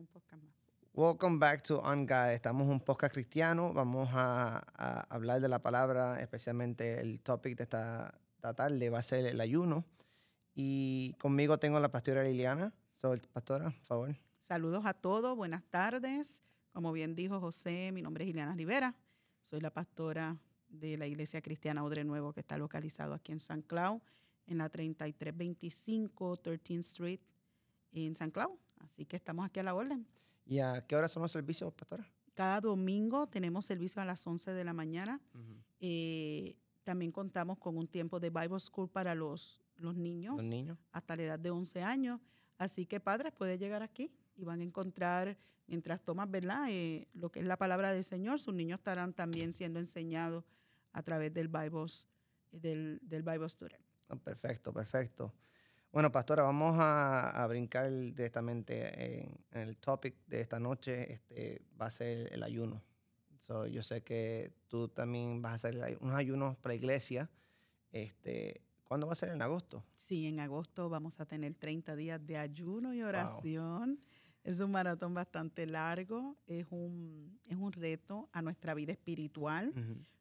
un podcast más. Welcome back to On God. Estamos un podcast cristiano. Vamos a, a hablar de la palabra, especialmente el topic de esta, esta tarde va a ser el ayuno. Y conmigo tengo la pastora Liliana. Soy pastora, por favor. Saludos a todos, buenas tardes. Como bien dijo José, mi nombre es Liliana Rivera. Soy la pastora de la Iglesia Cristiana Odre Nuevo, que está localizado aquí en San Cloud, en la 3325 13th Street en San Cloud. Así que estamos aquí a la orden. ¿Y a qué hora son los servicios, pastora? Cada domingo tenemos servicio a las 11 de la mañana. Eh, también contamos con un tiempo de Bible School para los, los niños, Los niños. hasta la edad de 11 años. Así que padres pueden llegar aquí y van a encontrar, mientras tomas, ¿verdad? Eh, lo que es la palabra del Señor, sus niños estarán también siendo enseñados a través del Bible, del, del Bible Student. Ah, perfecto, perfecto. Bueno, pastora, vamos a, a brincar directamente en, en el topic de esta noche. Este va a ser el ayuno. So, yo sé que tú también vas a hacer unos ayunos para iglesia. Este, ¿Cuándo va a ser? En agosto. Sí, en agosto vamos a tener 30 días de ayuno y oración. Es un maratón bastante largo, es un, es un reto a nuestra vida espiritual.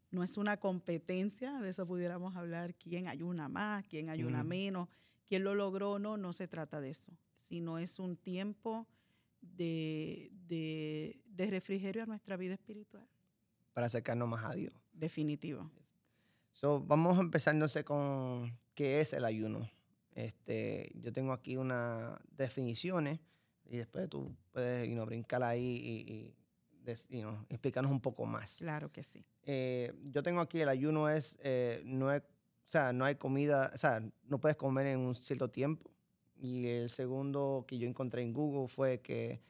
No es una competencia, de eso pudiéramos hablar, quién ayuna más, quién ayuna Ujú. menos, quién lo logró, no, no se trata de eso, sino es un tiempo de, de, de refrigerio a nuestra vida espiritual, Para acercarnos más a Dios. definitivo. So, vamos entonces con qué es el ayuno. Este, yo tengo aquí unas definiciones y después tú puedes you know, brincar ahí y, y des- you know, explicarnos un poco más. Claro que sí. Eh, yo tengo aquí el ayuno es, eh, no es, o sea, no hay comida, o sea, no puedes comer en un cierto tiempo. Y el segundo que yo encontré en Google fue que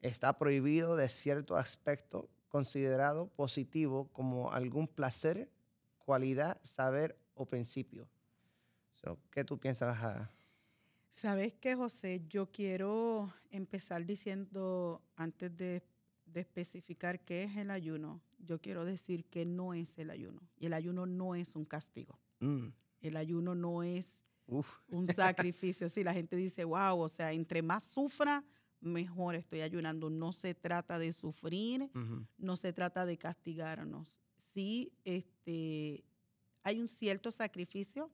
está prohibido de cierto aspecto considerado positivo como algún placer, cualidad, saber o principio. ¿Qué tú piensas? ah? ¿Sabes qué, José? Yo quiero empezar diciendo, antes de, de especificar qué es el ayuno, yo quiero decir que no es el ayuno. Y el ayuno no es un castigo. Mm, El ayuno no es uf, un sacrificio. Sí, la gente dice, wow, o sea, entre más sufra, mejor estoy ayunando. No se trata de sufrir, no se trata de castigarnos. Sí, este, hay un cierto sacrificio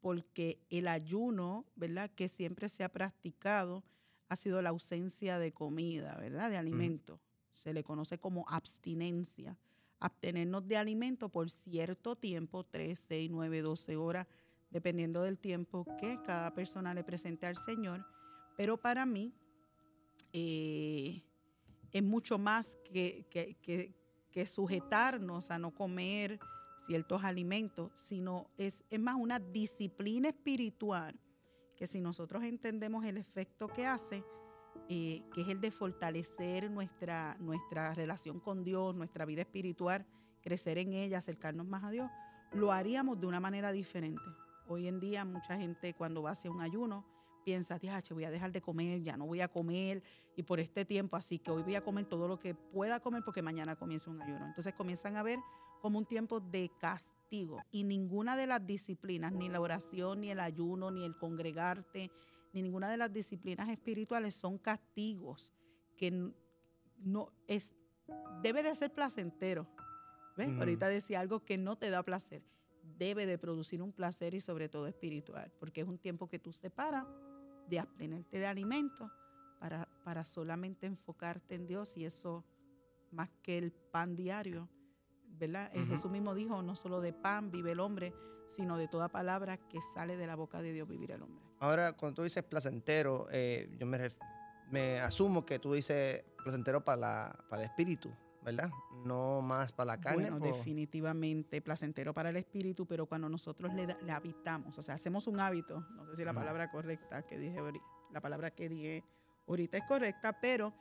porque el ayuno, ¿verdad? Que siempre se ha practicado ha sido la ausencia de comida, ¿verdad? De alimento. Se le conoce como abstinencia. Abstenernos de alimento por cierto tiempo, 3, 6, 9, 12 horas, dependiendo del tiempo que cada persona le presente al Señor. Pero para mí eh, es mucho más que, que- que- que sujetarnos a no comer ciertos alimentos, sino es, es más una disciplina espiritual que si nosotros entendemos el efecto que hace, eh, que es el de fortalecer nuestra, nuestra relación con Dios, nuestra vida espiritual, crecer en ella, acercarnos más a Dios, lo haríamos de una manera diferente. Hoy en día mucha gente cuando va hacia un ayuno piensa, "Diache, voy a dejar de comer, ya no voy a comer y por este tiempo, así que hoy voy a comer todo lo que pueda comer porque mañana comienza un ayuno. Entonces comienzan a ver como un tiempo de castigo y ninguna de las disciplinas, ni la oración, ni el ayuno, ni el congregarte, ni ninguna de las disciplinas espirituales son castigos que no es debe de ser placentero. ¿Ves? Ujú. Ahorita decía algo que no te da placer. Debe de producir un placer y sobre todo espiritual, porque es un tiempo que tú separas de abstenerte de alimentos para, para solamente enfocarte en Dios y eso más que el pan diario, ¿verdad? Eh. Jesús mismo dijo, no solo de pan vive el hombre, sino de toda palabra que sale de la boca de Dios vivir el hombre. Ahora, cuando tú dices placentero, eh, yo me, me asumo que tú dices placentero para, la, para el espíritu, ¿verdad? No más para la carne. Bueno, definitivamente placentero para el espíritu, pero cuando nosotros le, habitamos, o sea, hacemos un hábito, no sé si la palabra correcta que dije, la palabra que dije ahorita es correcta, pero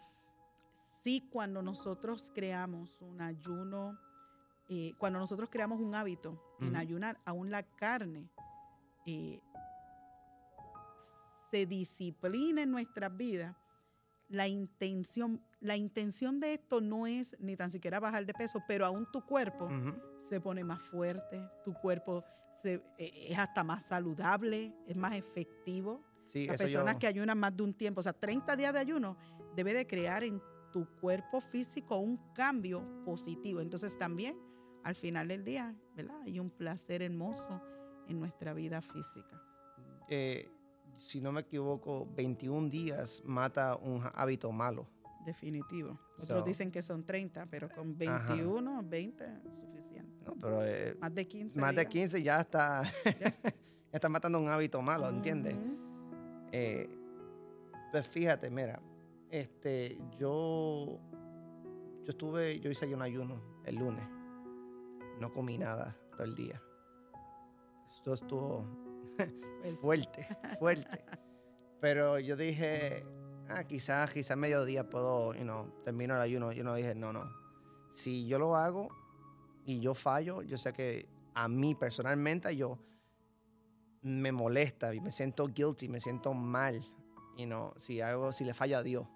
sí cuando nosotros creamos un ayuno, eh, cuando nosotros creamos un hábito en Ujú. ayunar, aún la carne eh, se disciplina en nuestras vidas, la intención, la intención de esto no es ni tan siquiera bajar de peso, pero aún tu cuerpo Ujú. se pone más fuerte, tu cuerpo se, eh, es hasta más saludable, es más efectivo. Sí, Las personas yo- que ayunan más de un tiempo, o sea, 30 días de ayuno, debe de crear en tu cuerpo físico un cambio positivo. Entonces también al final del día, ¿verdad? Hay un placer hermoso en nuestra vida física. Eh, si no me equivoco, 21 días mata un hábito malo. Definitivo. Otros dicen que son 30, pero con 21, 20 es suficiente. No, pero eh, más de 15. Más de 15 ya está, ya está matando un hábito malo, ¿entiendes? Eh, pues fíjate, mira, este, yo, yo estuve, yo hice un ayuno el lunes. No comí nada todo el día. Esto estuvo fuerte, fuerte. Pero yo dije, ah, quizás, quizás mediodía puedo, you know, termino el ayuno. Yo no dije, no, no. Si yo lo hago y yo fallo, yo sé que a mí personalmente yo me molesta y me siento guilty, me siento mal, you know, si hago, si le fallo a Dios.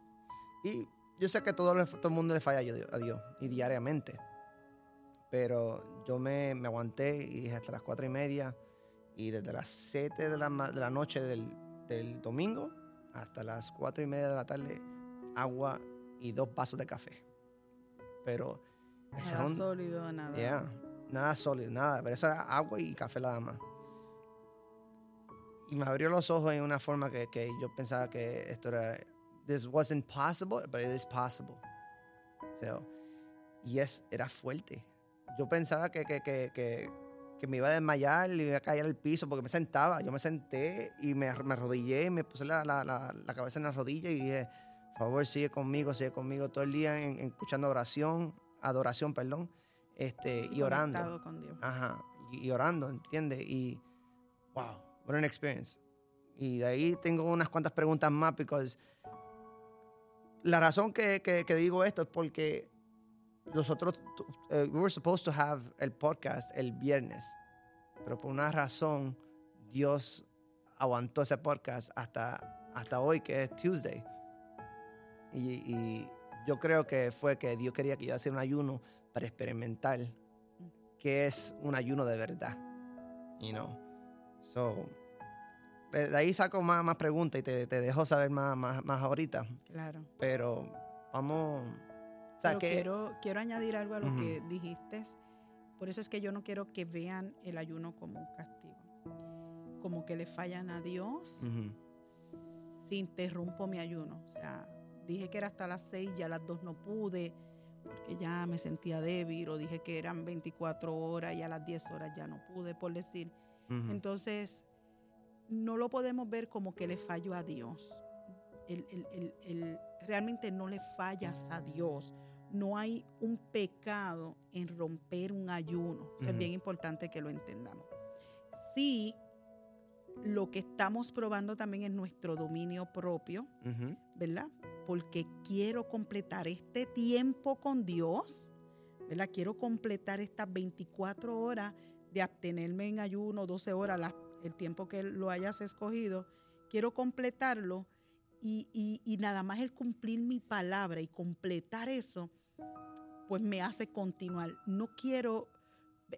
Y yo sé que todo, todo el mundo le falla a Dios y diariamente. Pero yo me, me aguanté y dije hasta las cuatro y media y desde las 7 de la, de la noche del, del, domingo hasta las 4 y media de la tarde, agua y dos vasos de café. Pero... Nada sólido, nada. nada sólido, nada. Pero eso era agua y café nada más. Y me abrió los ojos en una forma que, que yo pensaba que esto era... This wasn't possible, but it is possible. y es, era fuerte. Yo pensaba que, que, que que me iba a desmayar, y iba a caer al piso porque me sentaba. Yo me senté y me, me arrodillé, me puse la, la, la, cabeza en la rodilla y dije, por favor, sigue conmigo, sigue conmigo todo el día en, escuchando oración, adoración, perdón, este, y orando. Con Dios. Ajá, y, orando, ¿entiendes? Y, wow, what an experience. Y de ahí tengo unas cuantas preguntas más, porque la razón que, que, que digo esto es porque nosotros, uh, we were supposed to have el podcast el viernes, pero por una razón Dios aguantó ese podcast hasta, hasta hoy, que es Tuesday. Y, yo creo que fue que Dios quería que yo hiciera un ayuno para experimentar qué es un ayuno de verdad. You know? So, de ahí saco más, más preguntas y te, te dejo saber más, más, más ahorita. Claro. Pero vamos quiero, quiero añadir algo a lo que dijiste. Por eso es que yo no quiero que vean el ayuno como un castigo. Como que le fallan a Dios si interrumpo mi ayuno. O sea, dije que era hasta las seis, ya a las dos no pude porque ya me sentía débil. O dije que eran 24 horas y a las 10 horas ya no pude, por decir. Entonces, no lo podemos ver como que le fallo a Dios. realmente no le fallas a Dios no hay un pecado en romper un ayuno. es bien importante que lo entendamos. Sí, lo que estamos probando también es nuestro dominio propio, ¿verdad? Porque quiero completar este tiempo con Dios, ¿verdad? Quiero completar estas 24 horas de abstenerme en ayuno, 12 horas, el tiempo que lo hayas escogido. Quiero completarlo y, nada más el cumplir mi palabra y completar eso, pues me hace continuar. No quiero,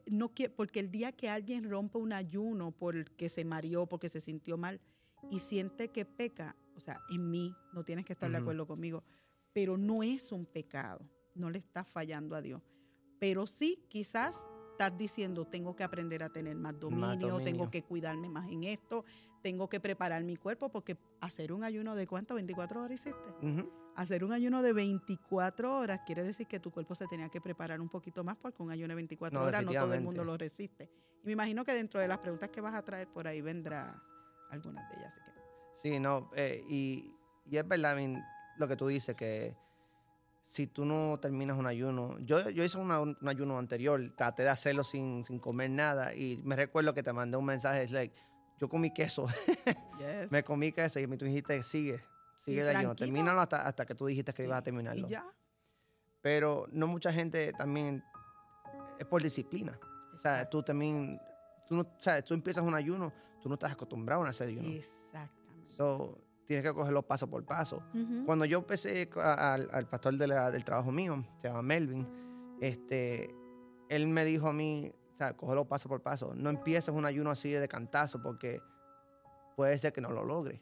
no quiero, porque el día que alguien rompe un ayuno porque se mareó, porque se sintió mal y siente que peca, o sea, en mí, no tienes que estar de acuerdo conmigo, pero no es un pecado, no le estás fallando a Dios. Pero sí, quizás estás diciendo, tengo que aprender a tener más dominio, tengo que cuidarme más en esto, tengo que preparar mi cuerpo, porque hacer un ayuno de cuánto, 24 horas hiciste. Hacer un ayuno de 24 horas quiere decir que tu cuerpo se tenía que preparar un poquito más, porque un ayuno de 24 horas no todo el mundo lo resiste. Y me imagino que dentro de las preguntas que vas a traer por ahí vendrá algunas de ellas. Sí, no, eh, y, es verdad, lo que tú dices, que si tú no terminas un ayuno. Yo, yo hice un ayuno anterior, traté de hacerlo sin, sin, comer nada y me recuerdo que te mandé un mensaje, es like, yo comí queso, me comí queso y tú dijiste, sigue, sigue el ayuno, termínalo hasta, hasta que tú dijiste que ibas a terminarlo. ¿Y ya? Pero no mucha gente también es por disciplina. O sea, tú también, tú, no, sea, tú empiezas un ayuno, tú no estás acostumbrado a hacer ayuno. Exactamente. So, tienes que cogerlo paso por paso. Cuando yo empecé al, pastor del trabajo mío, se llama Melvin, este, él me dijo a mí, o sea, cógelo paso por paso. No empieces un ayuno así de cantazo porque puede ser que no lo logre.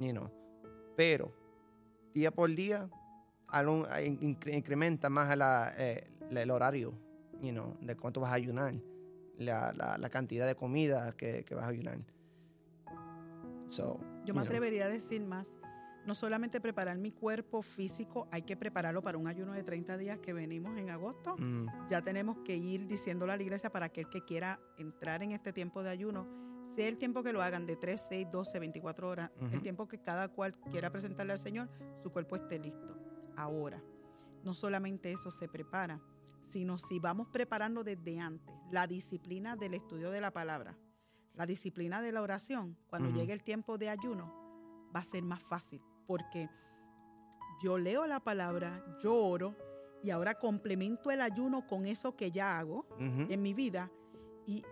You know. Pero día por día, incrementa más la, eh, el horario, you know, de cuánto vas a ayunar, la, la, cantidad de comida que, que vas a ayunar. Yo me atrevería a decir más. No solamente preparar mi cuerpo físico, hay que prepararlo para un ayuno de 30 días que venimos en agosto. Mm. Ya tenemos que ir diciéndole a la iglesia para aquel que quiera entrar en este tiempo de ayuno, sea el tiempo que lo hagan de 3, 6, 12, 24 horas, el tiempo que cada cual quiera presentarle al Señor, su cuerpo esté listo. Ahora, no solamente eso se prepara, sino si vamos preparando desde antes la disciplina del estudio de la palabra, la disciplina de la oración, cuando llegue el tiempo de ayuno, va a ser más fácil, porque yo leo la palabra, yo oro y ahora complemento el ayuno con eso que ya hago en mi vida. Y,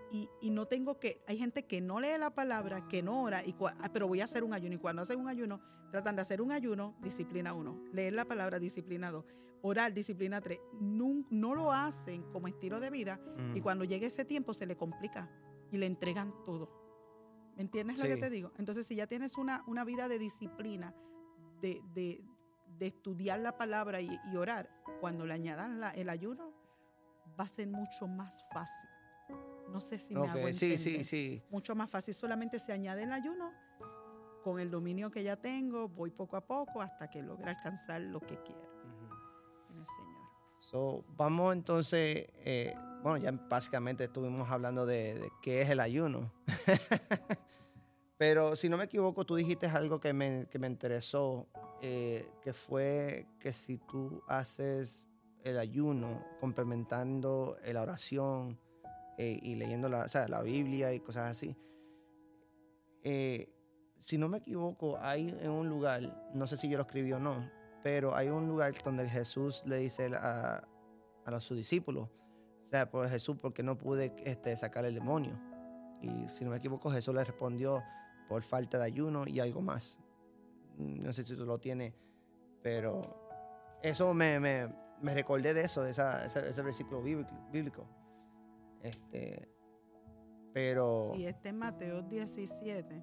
no tengo que, hay gente que no lee la palabra, que no ora, y, ah, pero voy a hacer un ayuno. Y cuando hacen un ayuno, tratan de hacer un ayuno, disciplina uno. Leer la palabra, disciplina dos. Orar, disciplina tres. No, no lo hacen como estilo de vida y cuando llegue ese tiempo se le complica y le entregan todo. ¿Me entiendes lo que te digo? Entonces, si ya tienes una, una vida de disciplina, de, de, de estudiar la palabra y, orar, cuando le añadan el ayuno, va a ser mucho más fácil. No sé si me hago entender. Sí, sí, sí. Mucho más fácil. Solamente se añade el ayuno. Con el dominio que ya tengo, voy poco a poco hasta que logre alcanzar lo que quiero en el Señor. So, vamos entonces, eh, bueno, ya básicamente estuvimos hablando de, qué es el ayuno. Pero si no me equivoco, tú dijiste algo que me, que me interesó, eh, que fue que si tú haces el ayuno complementando la oración eh, y leyendo la, la, Biblia y cosas así, si no me equivoco, hay en un lugar, no sé si yo lo escribí o no, pero hay un lugar donde Jesús le dice a, a los, sus discípulos, o sea, por Jesús, porque no pude este, sacar el demonio. Y si no me equivoco, Jesús le respondió por falta de ayuno y algo más. No sé si tú lo tienes, pero eso me, me, me recordé de eso, de esa, ese, versículo bíblico. Este, pero... Sí, este es Mateo 17,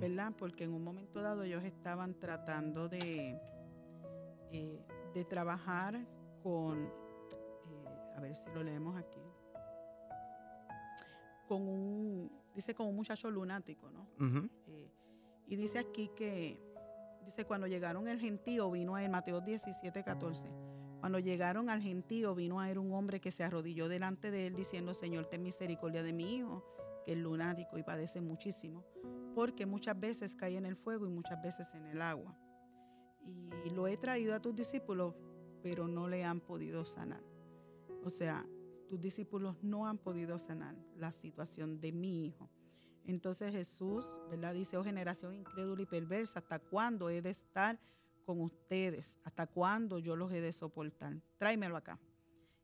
¿verdad? Porque en un momento dado ellos estaban tratando de eh, de trabajar con, eh, a ver si lo leemos aquí, con un, dice con un muchacho lunático, ¿no? Eh, y dice aquí que, dice, cuando llegaron el gentío vino a él, Mateo 17, 14, cuando llegaron al gentío vino a él un hombre que se arrodilló delante de él diciendo, Señor, ten misericordia de mi hijo, que es lunático y padece muchísimo, porque muchas veces cae en el fuego y muchas veces en el agua y lo he traído a tus discípulos, pero no le han podido sanar. O sea, tus discípulos no han podido sanar la situación de mi hijo. Entonces Jesús, ¿verdad? Dice, oh generación incrédula y perversa, ¿hasta cuándo he de estar con ustedes? ¿Hasta cuándo yo los he de soportar? Tráemelo acá.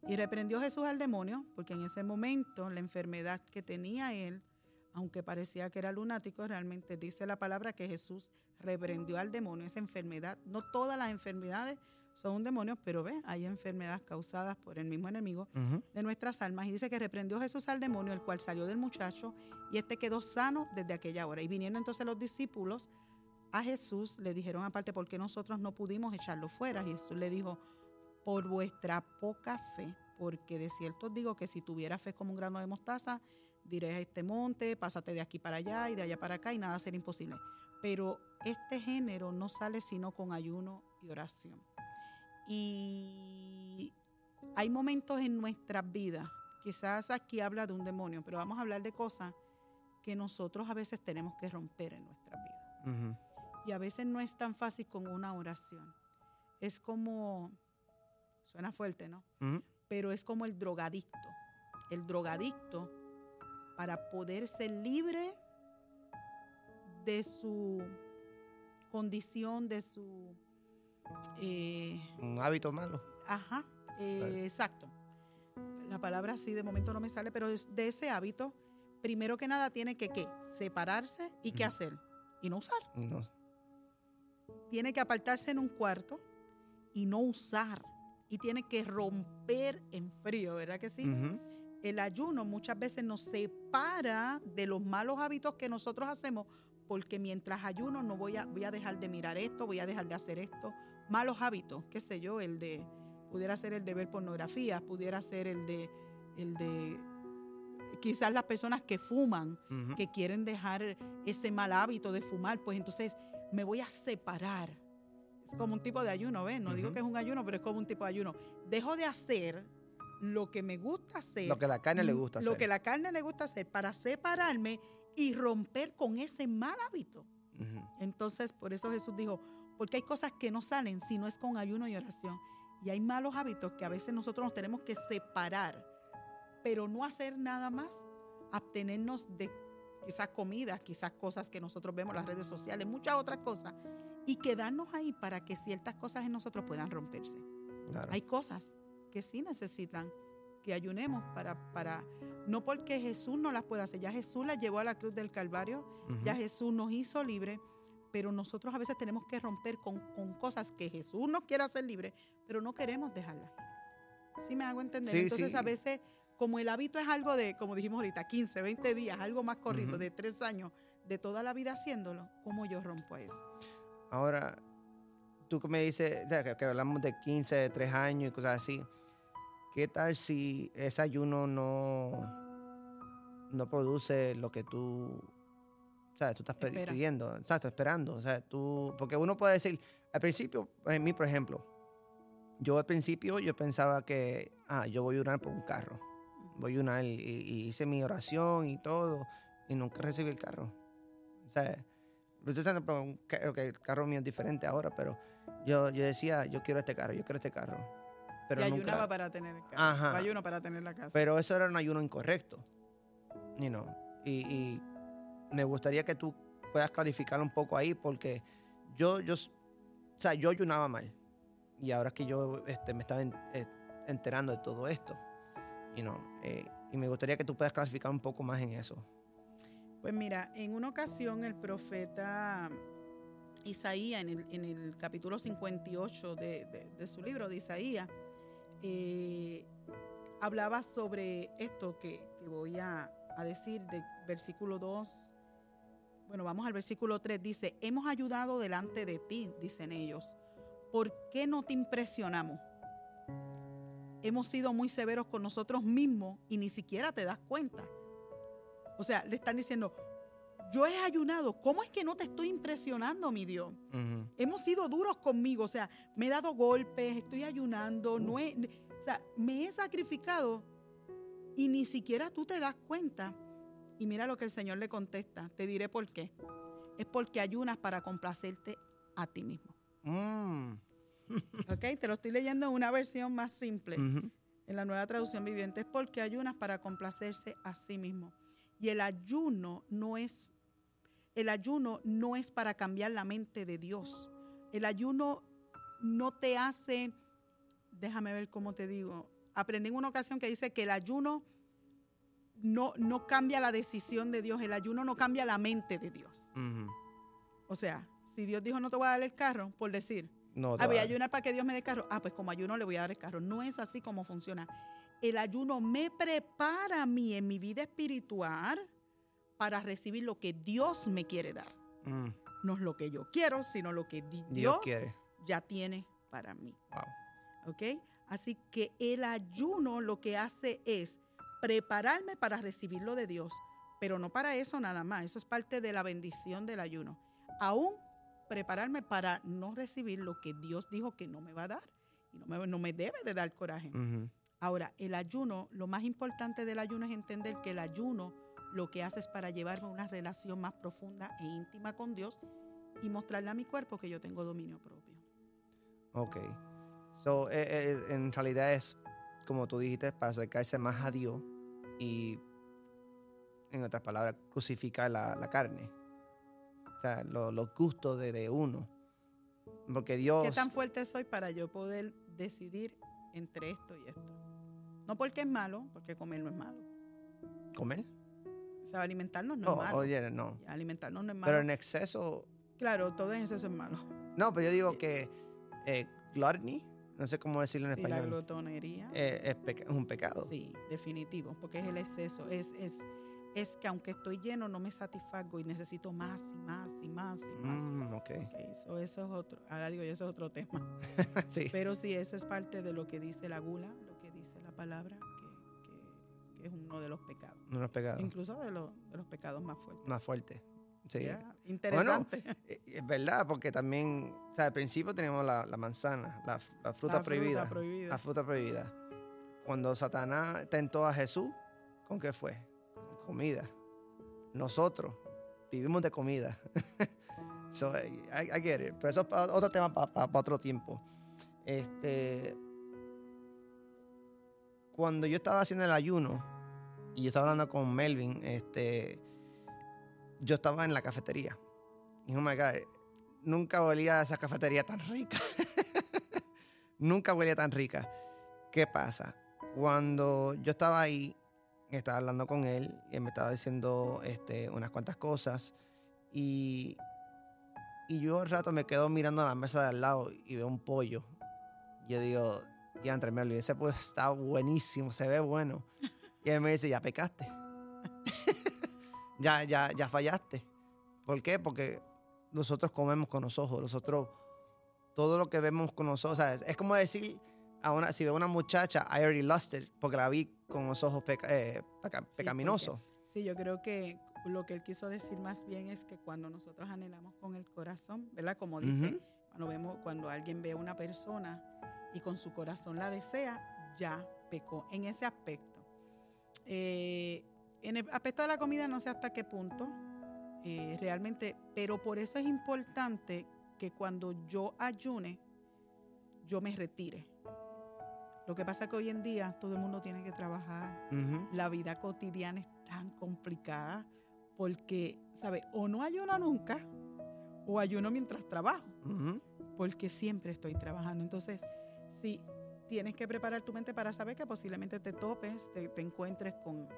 Y reprendió Jesús al demonio, porque en ese momento la enfermedad que tenía él, aunque parecía que era lunático, realmente dice la palabra que Jesús reprendió al demonio, esa enfermedad. No todas las enfermedades son demonios, pero ve, hay enfermedades causadas por el mismo enemigo de nuestras almas. Y dice que reprendió Jesús al demonio, el cual salió del muchacho, y este quedó sano desde aquella hora. Y vinieron entonces los discípulos a Jesús, le dijeron aparte, ¿por qué nosotros no pudimos echarlo fuera? Jesús le dijo, por vuestra poca fe, porque de cierto os digo que si tuviera fe como un grano de mostaza, diré a este monte, pásate de aquí para allá y de allá para acá y nada será imposible. Pero este género no sale sino con ayuno y oración. Y hay momentos en nuestras vidas, quizás aquí habla de un demonio, pero vamos a hablar de cosas que nosotros a veces tenemos que romper en nuestra vida. Y a veces no es tan fácil con una oración. Es como, suena fuerte, ¿no? Pero es como el drogadicto. El drogadicto, para poder ser libre de su condición, de su... Eh, un hábito malo. Ajá, eh, exacto. La palabra sí de momento no me sale, pero de ese hábito, primero que nada tiene que ¿qué? separarse y qué hacer. Y no usar. Tiene que apartarse en un cuarto y no usar. Y tiene que romper en frío, ¿verdad que sí? El ayuno muchas veces nos separa de los malos hábitos que nosotros hacemos porque mientras ayuno no voy a, voy a dejar de mirar esto, voy a dejar de hacer esto, malos hábitos, qué sé yo, el de, pudiera ser el de ver pornografía, pudiera ser el de, el de quizás las personas que fuman, que quieren dejar ese mal hábito de fumar, pues entonces me voy a separar. Es como un tipo de ayuno, ¿ves? No digo que es un ayuno, pero es como un tipo de ayuno. Dejo de hacer lo que me gusta hacer. Lo que la carne le gusta Lo hacer. que la carne le gusta hacer para separarme y romper con ese mal hábito. Entonces, por eso Jesús dijo, porque hay cosas que no salen si no es con ayuno y oración. Y hay malos hábitos que a veces nosotros nos tenemos que separar, pero no hacer nada más, abstenernos de quizás comidas, quizás cosas que nosotros vemos las redes sociales, muchas otras cosas, y quedarnos ahí para que ciertas cosas en nosotros puedan romperse. Claro. Hay cosas que sí necesitan que ayunemos para, para, no porque Jesús no las pueda hacer, ya Jesús las llevó a la cruz del Calvario, ya Jesús nos hizo libres, pero nosotros a veces tenemos que romper con, con cosas que Jesús nos quiere hacer libres, pero no queremos dejarlas. ¿Sí me hago entender? Sí, Entonces sí. a veces, como el hábito es algo de, como dijimos ahorita, 15, 20 días, algo más corrido, de tres años, de toda la vida haciéndolo, ¿cómo yo rompo eso? Ahora, tú que me dices, o sea, que, que hablamos de 15, de 3 años y cosas así, ¿qué tal si ese ayuno no, no produce lo que tú, sea, tú estás pe- Espera. pidiendo, exacto, esperando? O sea, tú, porque uno puede decir, al principio, en mí, por ejemplo, yo al principio yo pensaba que, ah, yo voy a orar por un carro, voy a orar y, y hice mi oración y todo, y nunca recibí el carro. O sea, yo estoy diciendo, pero un ca- ok, el carro mío es diferente ahora, pero yo, yo decía, yo quiero este carro, yo quiero este carro. Pero y nunca, ayunaba para tener el carro, Ajá. ayuno para tener la casa. pero eso era un ayuno incorrecto. You know, y, y me gustaría que tú puedas clarificar un poco ahí, porque yo, yo, o sea, yo ayunaba mal. Y ahora es que yo este, me estaba eh, enterando de todo esto. You know, eh, y me gustaría que tú puedas clarificar un poco más en eso. Pues mira, en una ocasión el profeta Isaías, en el, capítulo 58 de, de- de su libro de Isaías, eh, hablaba sobre esto que, que voy a, a decir del versículo 2. Bueno, vamos al versículo 3. Dice, hemos ayudado delante de ti, dicen ellos. ¿Por qué no te impresionamos? Hemos sido muy severos con nosotros mismos y ni siquiera te das cuenta. O sea, le están diciendo, yo he ayunado, ¿cómo es que no te estoy impresionando, mi Dios? Hemos sido duros conmigo, o sea, me he dado golpes, estoy ayunando, no he, o sea, me he sacrificado y ni siquiera tú te das cuenta. Y mira lo que el Señor le contesta, te diré por qué. Es porque ayunas para complacerte a ti mismo. Mm. ¿Ok? Te lo estoy leyendo en una versión más simple en la nueva traducción viviente, es porque ayunas para complacerse a sí mismo. Y el ayuno no es, el ayuno no es para cambiar la mente de Dios. El ayuno no te hace, déjame ver cómo te digo, aprendí en una ocasión que dice que el ayuno no, no cambia la decisión de Dios, el ayuno no cambia la mente de Dios. O sea, si Dios dijo no te voy a dar el carro, por decir, No, te voy a va- ayunar para que Dios me dé carro. Ah, pues como ayuno le voy a dar el carro. No es así como funciona. El ayuno me prepara a mí en mi vida espiritual para recibir lo que Dios me quiere dar. Mm. No es lo que yo quiero, sino lo que di- Dios Dios, quiere. ya tiene para mí. Wow. ¿Ok? Así que el ayuno lo que hace es prepararme para recibir lo de Dios, pero no para eso nada más. Eso es parte de la bendición del ayuno. Aún prepararme para no recibir lo que Dios dijo que no me va a dar y no me, no me debe de dar coraje. Ahora, el ayuno, lo más importante del ayuno es entender que el ayuno lo que hace es para llevarme a una relación más profunda e íntima con Dios y mostrarle a mi cuerpo que yo tengo dominio propio. Ok. So, eh, eh, en realidad es, como tú dijiste, para acercarse más a Dios y, en otras palabras, crucificar la, la carne. O sea, lo- los gustos de, de uno. Porque Dios... ¿Qué tan fuerte soy para yo poder decidir entre esto y esto? No porque es malo, porque comer no es malo. ¿Comer? O sea, alimentarnos no Oh, es malo. oye, no. Alimentarnos no es malo. Pero en exceso... Claro, todo en exceso es malo. No, pero yo digo que eh, gluttony, no sé cómo decirlo en Sí, la español, glotonería. eh, es, es un pecado. Sí, definitivo, porque es el exceso. Es, es es que aunque estoy lleno, no me satisfago y necesito más y más y más y más. Mm, so eso es otro, ahora digo yo, eso es otro tema. sí. Pero sí, eso es parte de lo que dice la gula, lo que dice la palabra, que, que- que es uno de los pecados. No es pegado. Incluso de, los- de los pecados más fuertes. Más fuerte. Sí. Interesante. Eh, Es verdad, porque también, o sea, al principio teníamos la, la manzana, la, la fruta La prohibida. prohibida. La fruta prohibida. Cuando Satanás tentó a Jesús, ¿con qué fue? Comida. Nosotros vivimos de comida. so, I, I. Pero eso es otro tema para otro tiempo. Este, cuando yo estaba haciendo el ayuno y yo estaba hablando con Melvin, este, yo estaba en la cafetería. Y oh my God, nunca olía a esa cafetería tan rica. nunca olía tan rica. ¿Qué pasa? Cuando yo estaba ahí, estaba hablando con él y él me estaba diciendo este, unas cuantas cosas y, y yo al rato me quedo mirando a la mesa de al lado y veo un pollo. Yo digo, ya entre me olvidé, ese pollo está buenísimo, se ve bueno. Y él me dice, ya pecaste. ya, ya, ya fallaste. ¿Por qué? Porque nosotros comemos con los ojos, nosotros, todo lo que vemos con los ojos, es como decir, una, si veo una muchacha, I already lost it, porque la vi con los ojos peca- eh, peca- Sí, pecaminosos. Sí, yo creo que lo que él quiso decir más bien es que cuando nosotros anhelamos con el corazón, ¿verdad? Como dice, Ujú. cuando vemos, cuando alguien ve a una persona y con su corazón la desea, ya pecó en ese aspecto. Eh, en el aspecto de la comida no sé hasta qué punto eh, realmente, pero por eso es importante que cuando yo ayune, yo me retire. Lo que pasa es que hoy en día todo el mundo tiene que trabajar, la vida cotidiana es tan complicada porque, ¿sabes? O no ayuno nunca o ayuno mientras trabajo, porque siempre estoy trabajando. Entonces, sí, tienes que preparar tu mente para saber que posiblemente te topes, te, te encuentres con,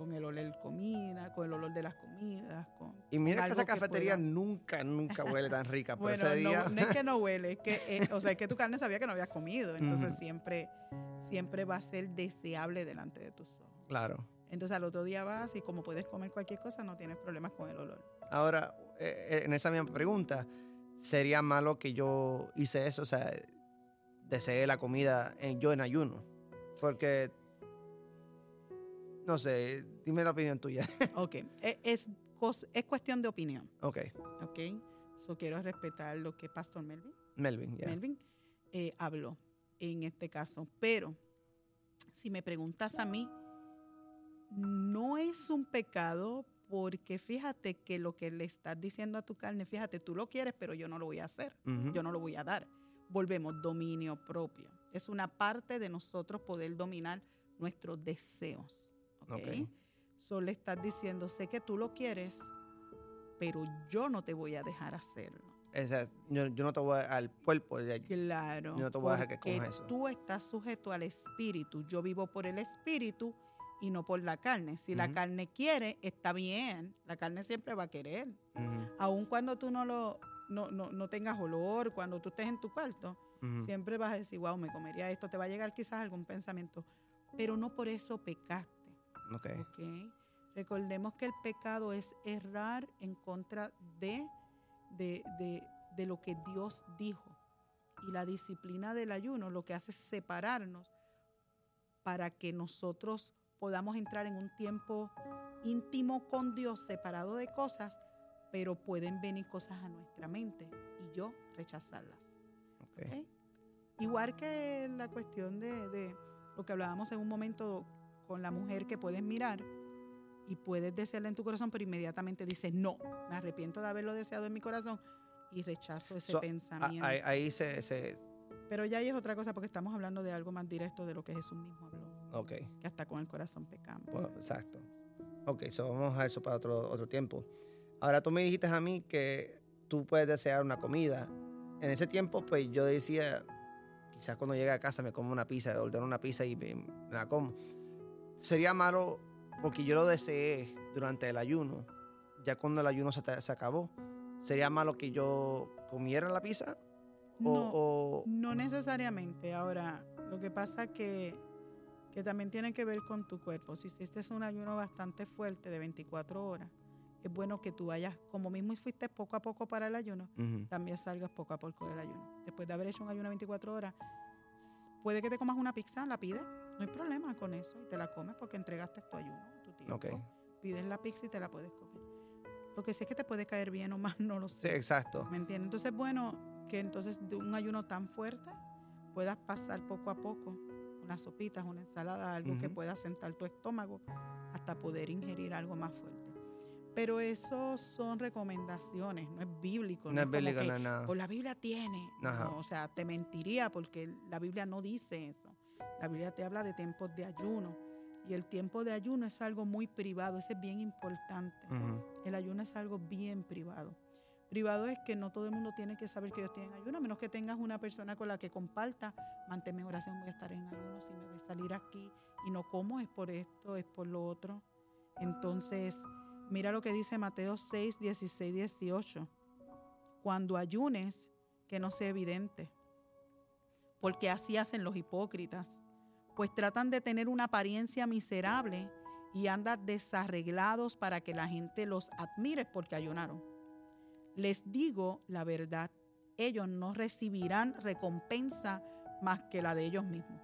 con el olor de comida, con el olor de las comidas. Con, Y mira que esa que cafetería nunca, nunca huele tan rica. Bueno, ese día, no, no es que no huele, es que, eh, o sea, es que tu carne sabía que no habías comido, entonces siempre, siempre va a ser deseable delante de tus ojos. claro. Entonces al otro día vas y como puedes comer cualquier cosa, no tienes problemas con el olor. Ahora, eh, eh, en esa misma pregunta, ¿sería malo que yo hice eso? O sea, deseé la comida en, yo en ayuno. Porque, no sé, dime la opinión tuya. Ok, e- es, es cuestión de opinión, ok, ok. So quiero respetar lo que Pastor Melvin, Melvin, ya. Melvin eh, habló en este caso. Pero si me preguntas a mí, no es un pecado porque fíjate que lo que le estás diciendo a tu carne, fíjate, tú lo quieres, pero yo no lo voy a hacer. Yo no lo voy a dar. Volvemos, dominio propio. Es una parte de nosotros poder dominar nuestros deseos. ¿ok? Ok. So, le estás diciendo, sé que tú lo quieres, pero yo no te voy a dejar hacerlo. Yo, yo no te voy a- al cuerpo. Claro. Yo no te voy a dejar que cojas eso. Tú estás sujeto al espíritu. Yo vivo por el espíritu y no por la carne. Si la carne quiere, está bien. La carne siempre va a querer. Ujú, Aun cuando tú no lo no, no, no tengas olor, cuando tú estés en tu cuarto. Siempre vas a decir, wow, me comería esto. Te va a llegar quizás algún pensamiento, pero no por eso pecaste. Ok. ¿ok? Recordemos que el pecado es errar en contra de, de, de- de lo que Dios dijo. Y la disciplina del ayuno lo que hace es separarnos para que nosotros podamos entrar en un tiempo íntimo con Dios, separado de cosas, pero pueden venir cosas a nuestra mente y yo rechazarlas. ok. ¿ok? Igual que la cuestión de, de lo que hablábamos en un momento con la mujer que puedes mirar y puedes desearla en tu corazón, pero inmediatamente dices, no, me arrepiento de haberlo deseado en mi corazón y rechazo ese So, pensamiento. ahí, ahí se, se- pero ya ahí es otra cosa porque estamos hablando de algo más directo de lo que Jesús mismo habló, Ok. que hasta con el corazón pecamos. Bueno, exacto. Ok, so vamos a eso para otro, otro tiempo. Ahora tú me dijiste a mí que tú puedes desear una comida. En ese tiempo, pues yo decía, quizás cuando llegue a casa me como una pizza, ordeno una pizza y me, me la como. Sería malo porque yo lo deseé durante el ayuno. Ya cuando el ayuno se, acabó, sería malo que yo comiera la pizza o, No. o- No necesariamente. Ahora, lo que pasa que que también tiene que ver con tu cuerpo. Si hiciste un ayuno bastante fuerte de 24 horas, es bueno que tú vayas, como mismo fuiste poco a poco para el ayuno, también salgas poco a poco del ayuno. Después de haber hecho un ayuno de 24 horas, puede que te comas una pizza, la pides, no hay problema con eso, y te la comes porque entregaste tu ayuno, tu tiempo. Ok. Pides la pizza y te la puedes comer. Lo que sí es que te puede caer bien o más, no lo Sí, sé. exacto. ¿Me entiendes? Entonces, bueno, que entonces de un ayuno tan fuerte puedas pasar poco a poco unas sopitas, una ensalada, algo que pueda sentar tu estómago hasta poder ingerir algo más fuerte. Pero eso son recomendaciones, no es bíblico. No es bíblico, no es nada. "Pues la Biblia tiene. No, o sea, te mentiría porque la Biblia no dice eso. La Biblia te habla de tiempos de ayuno. Y el tiempo de ayuno es algo muy privado, ese es bien importante. El ayuno es algo bien privado. Privado es que no todo el mundo tiene que saber que yo estoy en ayuno, a menos que tengas una persona con la que comparta, manténme oración, voy a estar en ayuno, si me voy a salir aquí y no como, es por esto, es por lo otro. Entonces, mira lo que dice Mateo 6, 16, 18. Cuando ayunes, que no sea evidente, porque así hacen los hipócritas, pues tratan de tener una apariencia miserable y andan desarreglados para que la gente los admire porque ayunaron. Les digo la verdad, ellos no recibirán recompensa más que la de ellos mismos.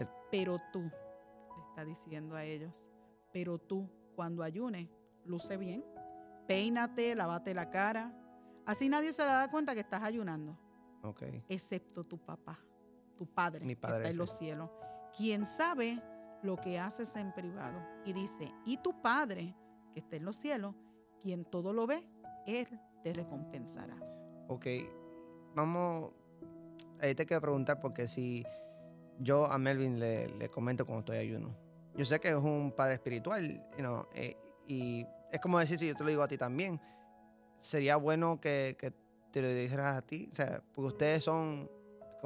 Eh. Pero tú, le está diciendo a ellos, pero tú cuando ayunes, luce bien, peínate, lávate la cara. Así nadie se da cuenta que estás ayunando, Ok. excepto tu papá, tu padre, Mi que padre, está en los cielos, quien sabe lo que haces en privado. Y dice, y tu padre, que está en los cielos, quien todo lo ve, él te recompensará. Ok. Vamos. Ahí te quiero preguntar porque si yo a Melvin le, le comento cuando estoy ayuno. Yo sé que es un padre espiritual, you know, eh, y es como decir, si yo te lo digo a ti también, sería bueno que, que te lo dijeras a ti, o sea, porque ustedes son,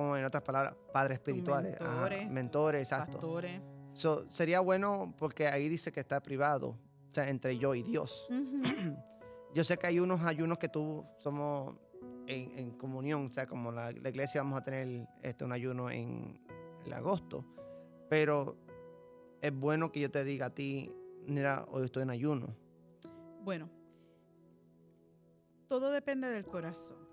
como en otras palabras, padres espirituales. ajá, mentores, mentores, exacto. Pastores. So, sería bueno porque ahí dice que está privado, o sea, entre yo y Dios. Yo sé que hay unos ayunos que tú somos en, en comunión, o sea, como la, la iglesia vamos a tener este, un ayuno en, en agosto, pero es bueno que yo te diga a ti, mira, hoy estoy en ayuno. Bueno, todo depende del corazón.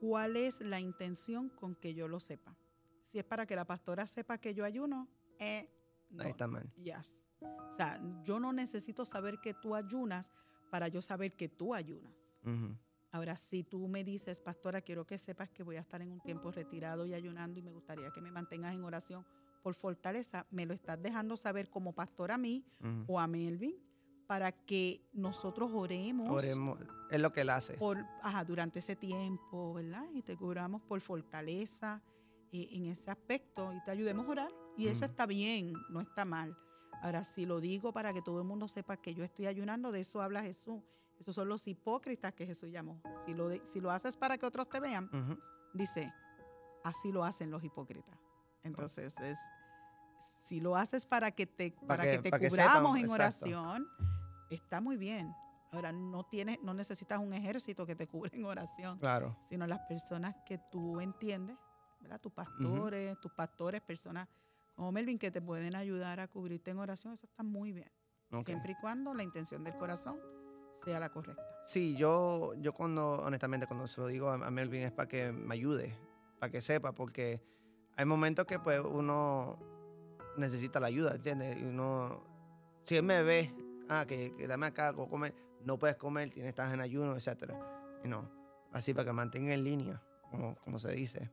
¿Cuál es la intención con que yo lo sepa? Si es para que la pastora sepa que yo ayuno, eh, no. Ahí está mal. Yes. O sea, yo no necesito saber que tú ayunas para yo saber que tú ayunas. Ahora, si tú me dices, pastora, quiero que sepas que voy a estar en un tiempo retirado y ayunando y me gustaría que me mantengas en oración por fortaleza, me lo estás dejando saber como pastor a mí o a Melvin para que nosotros oremos, Oremos, es lo que él hace. por, ajá, durante ese tiempo, ¿verdad? Y te cubramos por fortaleza eh, en ese aspecto y te ayudemos a orar. Y eso Ujú. está bien, no está mal. Ahora, si lo digo para que todo el mundo sepa que yo estoy ayunando, de eso habla Jesús. Esos son los hipócritas que Jesús llamó. Si lo, de- si lo haces para que otros te vean, dice, así lo hacen los hipócritas. Entonces, es, si lo haces para que te, para que- que te cubramos en exacto. oración, está muy bien. Ahora, no, tienes, no necesitas un ejército que te cubre en oración, Claro. sino las personas que tú entiendes, ¿verdad? Tus pastores, tus pastores, personas como Melvin que te pueden ayudar a cubrirte en oración, eso está muy bien. Siempre y cuando la intención del corazón sea la correcta. Sí, yo, yo cuando, honestamente, cuando se lo digo a, Melvin es para que me ayude, para que sepa, porque hay momentos que pues uno necesita la ayuda, ¿entiendes? Y uno, si él me ve, ah, que, dame acá, comer, no puedes comer, tienes, estás en ayuno, etcétera. Y no, así para que mantenga en línea, como, se dice.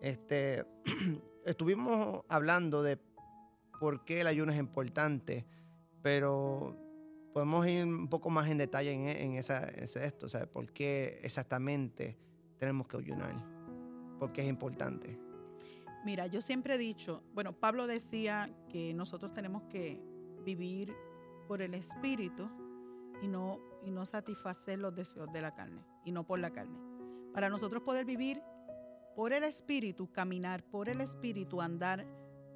Este, estuvimos hablando de por qué el ayuno es importante, pero podemos ir un poco más en detalle en, en esa, ese esto, o sea, por qué exactamente tenemos que ayunar, por qué es importante. Mira, yo siempre he dicho, bueno, Pablo decía que nosotros tenemos que vivir por el espíritu y no, y no satisfacer los deseos de la carne, y no por la carne. Para nosotros poder vivir por el espíritu, caminar por el espíritu, andar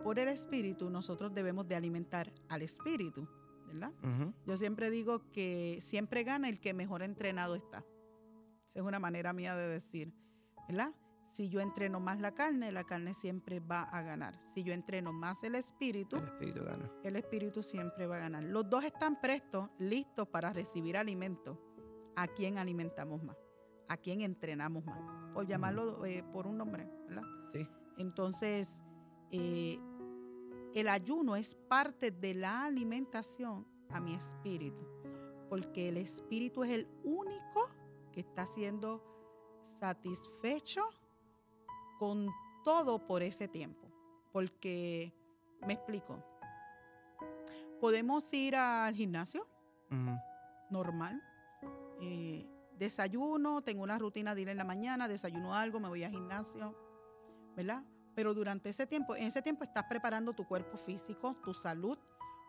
por el espíritu, nosotros debemos de alimentar al espíritu, ¿verdad? Yo siempre digo que siempre gana el que mejor entrenado está. Esa es una manera mía de decir, ¿verdad? Si yo entreno más la carne, la carne siempre va a ganar. Si yo entreno más el espíritu, El espíritu gana. el espíritu siempre va a ganar. Los dos están prestos, listos para recibir alimento. ¿A quién alimentamos más? ¿A quién entrenamos más? Por llamarlo eh, por un nombre, ¿verdad? Sí. Entonces, eh, el ayuno es parte de la alimentación a mi espíritu, porque el espíritu es el único que está siendo satisfecho con todo por ese tiempo. Porque, me explico, podemos ir al gimnasio normal, eh, desayuno, tengo una rutina de ir en la mañana, desayuno algo, me voy al gimnasio, ¿verdad? Pero durante ese tiempo, en ese tiempo estás preparando tu cuerpo físico, tu salud,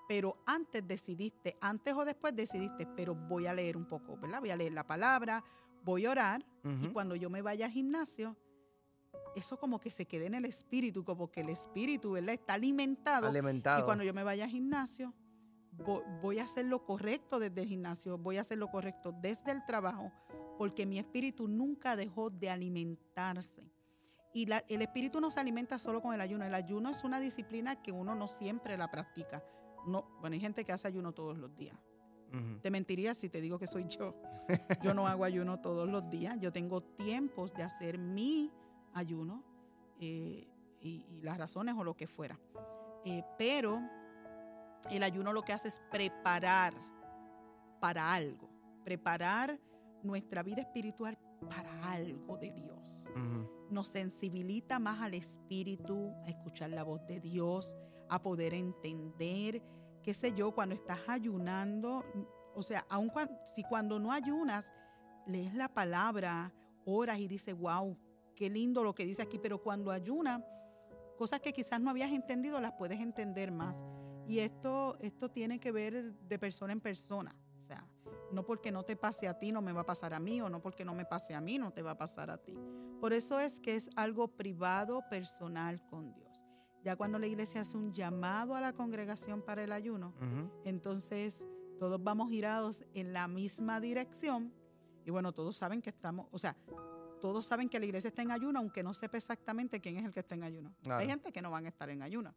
pero antes decidiste, antes o después decidiste, pero voy a leer un poco, ¿verdad? Voy a leer la palabra, voy a orar y cuando yo me vaya al gimnasio, eso como que se quede en el espíritu, como que el espíritu, ¿verdad? Está alimentado Alimentado. y cuando yo me vaya al gimnasio, vo- voy a hacer lo correcto desde el gimnasio, voy a hacer lo correcto desde el trabajo, porque mi espíritu nunca dejó de alimentarse. Y la- el espíritu no se alimenta solo con el ayuno. El ayuno es una disciplina que uno no siempre la practica. No, bueno, hay gente que hace ayuno todos los días. Te mentiría si te digo que soy yo. Yo no hago ayuno todos los días. Yo tengo tiempos de hacer mi ayuno eh, y, y las razones o lo que fuera. Eh, pero el ayuno lo que hace es preparar para algo. Preparar nuestra vida espiritual para algo de Dios nos sensibilita más al espíritu, a escuchar la voz de Dios, a poder entender, qué sé yo, cuando estás ayunando, o sea, aun cuan- si cuando no ayunas, lees la palabra, oras y dices, wow, qué lindo lo que dice aquí, pero cuando ayunas, cosas que quizás no habías entendido, las puedes entender más. Y esto, esto tiene que ver de persona en persona. O sea, no porque no te pase a ti, no me va a pasar a mí, o no porque no me pase a mí, no te va a pasar a ti. Por eso es que es algo privado, personal con Dios. Ya cuando la iglesia hace un llamado a la congregación para el ayuno, entonces todos vamos girados en la misma dirección. Y bueno, todos saben que estamos, o sea, todos saben que la iglesia está en ayuno, aunque no sepa exactamente quién es el que está en ayuno. Claro. Hay gente que no van a estar en ayuno,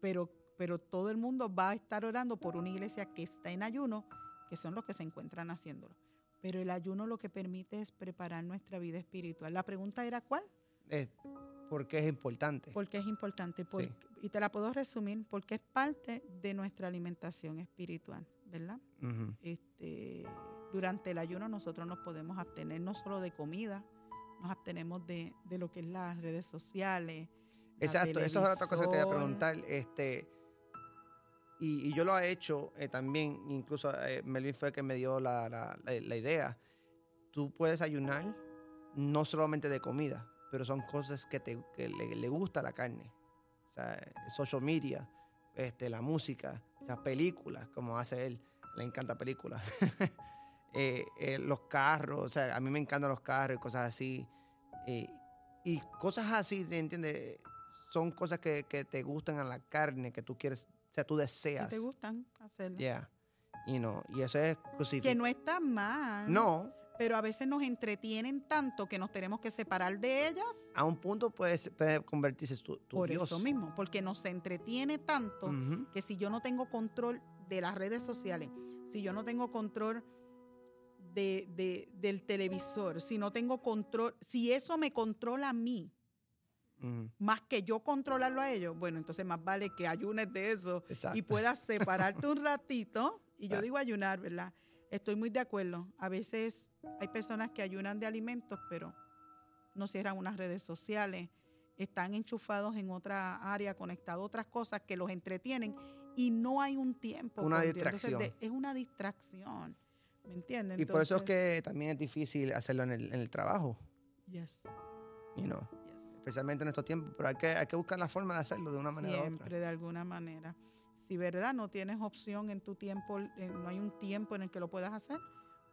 pero, pero todo el mundo va a estar orando por una iglesia que está en ayuno, que son los que se encuentran haciéndolo. Pero el ayuno lo que permite es preparar nuestra vida espiritual. La pregunta era cuál, Es- porque es importante. porque es importante. Por- Sí. Y te la puedo resumir, porque es parte de nuestra alimentación espiritual, ¿verdad? Ujú. este, durante el ayuno nosotros nos podemos abstener no solo de comida, nos abstenemos de, de lo que es las redes sociales. la Exacto, eso es otra cosa que te voy a preguntar. Este, y, y yo lo he hecho eh, también, incluso eh, Melvin fue el que me dio la, la- la- la idea. Tú puedes ayunar no solamente de comida, pero son cosas que, te, que le, le gusta la carne. O sea, social media, este, la música, las películas, como hace él. Le encanta películas. Eh, eh, los carros, o sea, a mí me encantan los carros y cosas así. Eh, y cosas así, ¿te entiendes? Son cosas que, que te gustan a la carne, que tú quieres, o sea, tú Que deseas. te gustan hacerlo. Yeah. Y no, y eso es Que crucificado. no está mal. No, Pero a veces nos entretienen tanto que nos tenemos que separar de ellas. a un punto puedes, puede convertirse tu, tu por Dios. eso mismo, porque nos entretiene tanto que si yo no tengo control de las redes sociales, si yo no tengo control de, de- del televisor, si no tengo control, si eso me controla a mí, más que yo controlarlo a ellos, bueno, entonces más vale que ayunes de eso Exacto. y puedas separarte un ratito. Y yo Claro. digo ayunar, ¿verdad? Estoy muy de acuerdo. A veces hay personas que ayunan de alimentos, pero no cierran unas redes sociales, están enchufados en otra área, conectados a otras cosas que los entretienen y no hay un tiempo. Una distracción. de- es una distracción. ¿Me entienden? Y por eso es que también es difícil hacerlo en el, en el trabajo, Yes, you know, yes. especialmente en estos tiempos, pero hay que, hay que buscar la forma de hacerlo de una manera u Siempre, otra. de alguna manera. Si verdad no tienes opción en tu tiempo, eh, no hay un tiempo en el que lo puedas hacer,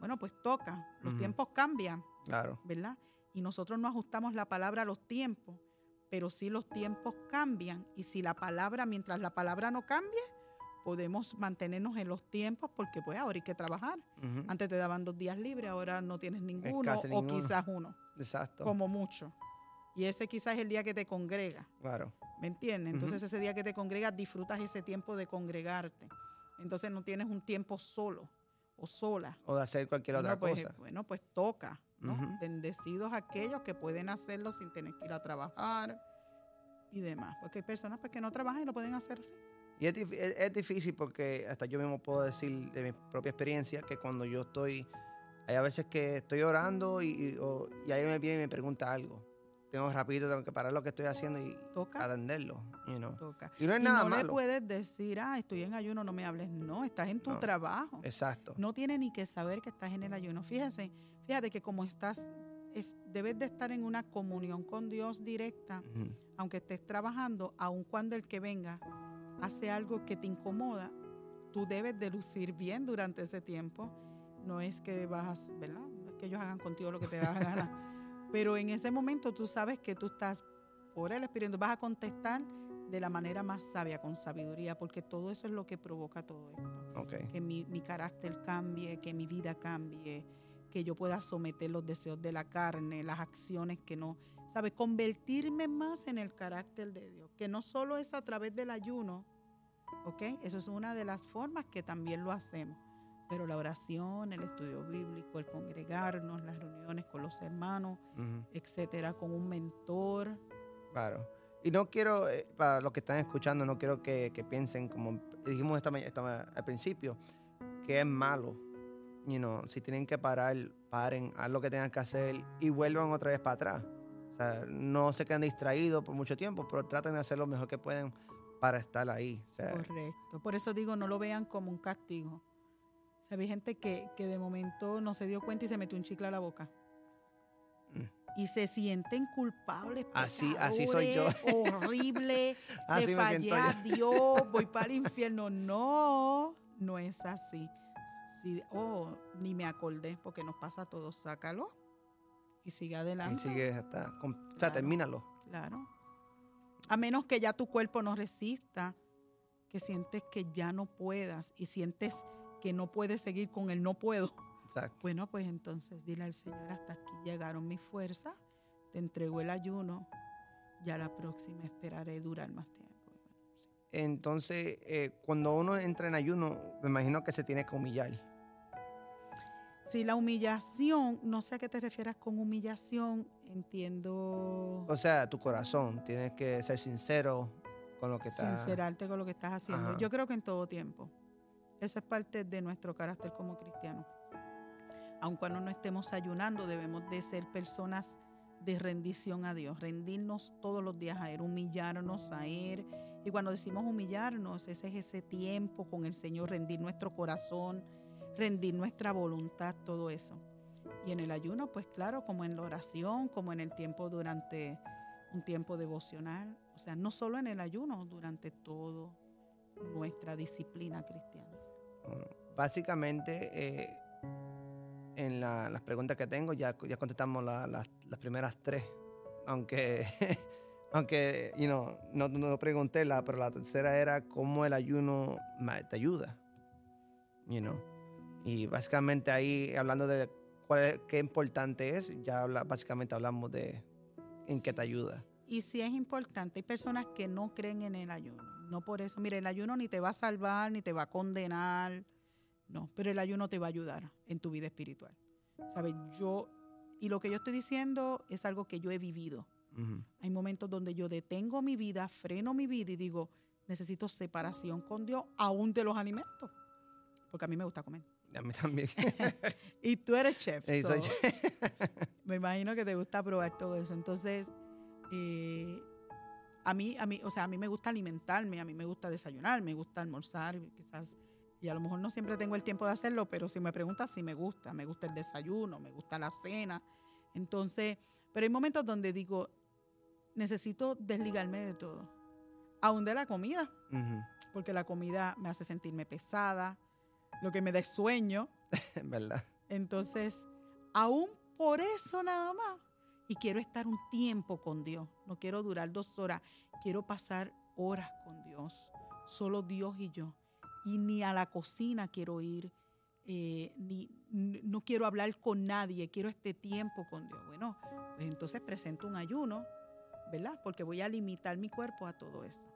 bueno, pues toca. Los Ujú. tiempos cambian, Claro. ¿verdad? Y nosotros no ajustamos la palabra a los tiempos, pero sí los tiempos cambian. Y si la palabra, mientras la palabra no cambie, podemos mantenernos en los tiempos porque pues ahora hay que trabajar. Antes te daban dos días libres, ahora no tienes ninguno o ninguno. quizás uno Exacto. como mucho. Y ese quizás es el día que te congrega. Claro. ¿Me entiendes? Entonces ese día que te congregas disfrutas ese tiempo de congregarte. Entonces no tienes un tiempo solo o sola. O de hacer cualquier Bueno, otra pues, cosa. Bueno, pues toca, ¿no? Bendecidos aquellos que pueden hacerlo sin tener que ir a trabajar y demás. Porque hay personas pues, que no trabajan y lo pueden hacer así. Y es, es- es difícil porque hasta yo mismo puedo decir de mi propia experiencia que cuando yo estoy, hay a veces que estoy orando y, y, o- y alguien me viene y me pregunta algo. Tengo rapidito, tengo que parar lo que estoy haciendo y Toca, atenderlo, you know. toca. Y no es y nada no le malo. puedes decir, ah, estoy en ayuno, no me hables. No, estás en tu No. trabajo. Exacto. No tiene ni que saber que estás en el ayuno. Fíjense, fíjate que como estás, es- debes de estar en una comunión con Dios directa, aunque estés trabajando, aun cuando el que venga hace algo que te incomoda, tú debes de lucir bien durante ese tiempo. No es que vas, ¿verdad? Que ellos hagan contigo lo que te da la gana. Pero en ese momento tú sabes que tú estás por el Espíritu, vas a contestar de la manera más sabia, con sabiduría, porque todo eso es lo que provoca todo esto Ok. que mi, mi carácter cambie, que mi vida cambie, que yo pueda someter los deseos de la carne, las acciones que no, ¿sabes? Convertirme más en el carácter de Dios, que no solo es a través del ayuno, ¿ok? Eso es una de las formas que también lo hacemos, pero la oración, el estudio bíblico, el congregarnos, las reuniones con los hermanos, Ujú. etcétera, con un mentor, Claro. Y no quiero, eh, para los que están escuchando, no quiero que, que piensen, como dijimos esta, esta al principio, que es malo. You know, si tienen que parar, paren, haz lo que tengan que hacer y vuelvan otra vez para atrás. O sea, no se queden distraídos por mucho tiempo, pero traten de hacer lo mejor que pueden para estar ahí. O sea, Correcto. Por eso digo, no lo vean como un castigo. O sea, hay gente que, que de momento no se dio cuenta y se metió un chicle a la boca. Mm. Y se sienten culpables. Así- así soy yo. Horrible. así me fallé siento a yo. Dios, voy para el infierno. No, no es así. Si, oh, ni me acordé, porque nos pasa a todos. Sácalo y sigue adelante. Y sigue hasta, con- o sea, Claro. termínalo. Claro. A menos que ya tu cuerpo no resista, que sientes que ya no puedas y sientes que no puedes seguir con el no puedo. Exacto. Bueno, pues entonces dile al Señor, hasta aquí llegaron mis fuerzas, te entrego el ayuno, ya la próxima esperaré durar más tiempo. Entonces, eh, cuando uno entra en ayuno, me imagino que se tiene que humillar. Si la humillación, no sé a qué te refieras con humillación, entiendo O sea, tu corazón, tienes que ser sincero con lo que está. sincerarte con lo que estás haciendo. Ajá. Yo creo que en todo tiempo. Eso es parte de nuestro carácter como cristianos. Aun cuando no estemos ayunando, debemos de ser personas de rendición a Dios, rendirnos todos los días a Él, humillarnos a Él. Y cuando decimos humillarnos, ese es ese tiempo con el Señor, rendir nuestro corazón, rendir nuestra voluntad, todo eso. Y en el ayuno, pues claro, como en la oración, como en el tiempo durante un tiempo devocional, o sea, no solo en el ayuno, durante todo nuestra disciplina cristiana. Bueno, básicamente, eh, en la- las preguntas que tengo, ya, ya contestamos la- las- las primeras tres. Aunque, aunque you know, no, no pregunté, la, pero la tercera era cómo el ayuno te ayuda. You know. Y básicamente ahí, hablando de cuál es- qué importante es, ya habla- básicamente hablamos de en qué te ayuda. Y sí es importante, hay personas que no creen en el ayuno. No por eso, mire, el ayuno ni te va a salvar, ni te va a condenar. No, pero el ayuno te va a ayudar en tu vida espiritual. ¿Sabes? Yo, y lo que yo estoy diciendo es algo que yo he vivido. Ujú. Hay momentos donde yo detengo mi vida, freno mi vida y digo, necesito separación con Dios, aún de los alimentos. Porque a mí me gusta comer. A mí también. Y tú eres chef. Ey, soy so, me imagino que te gusta probar todo eso. Entonces, eh, a mí, a mí, o sea, a mí me gusta alimentarme, a mí me gusta desayunar, me gusta almorzar, quizás, y a lo mejor no siempre tengo el tiempo de hacerlo, pero si me preguntas, sí me gusta, me gusta el desayuno, me gusta la cena. Entonces, pero hay momentos donde digo, necesito desligarme de todo, aún de la comida, Ujú. porque la comida me hace sentirme pesada, lo que me da sueño. ¿Verdad? Entonces, aún por eso nada más. Y quiero estar un tiempo con Dios. No quiero durar dos horas. Quiero pasar horas con Dios. Solo Dios y yo. Y ni a la cocina quiero ir. eh, ni, no quiero hablar con nadie. Quiero este tiempo con Dios. Bueno, pues entonces presento un ayuno ¿verdad? Porque voy a limitar mi cuerpo a todo eso.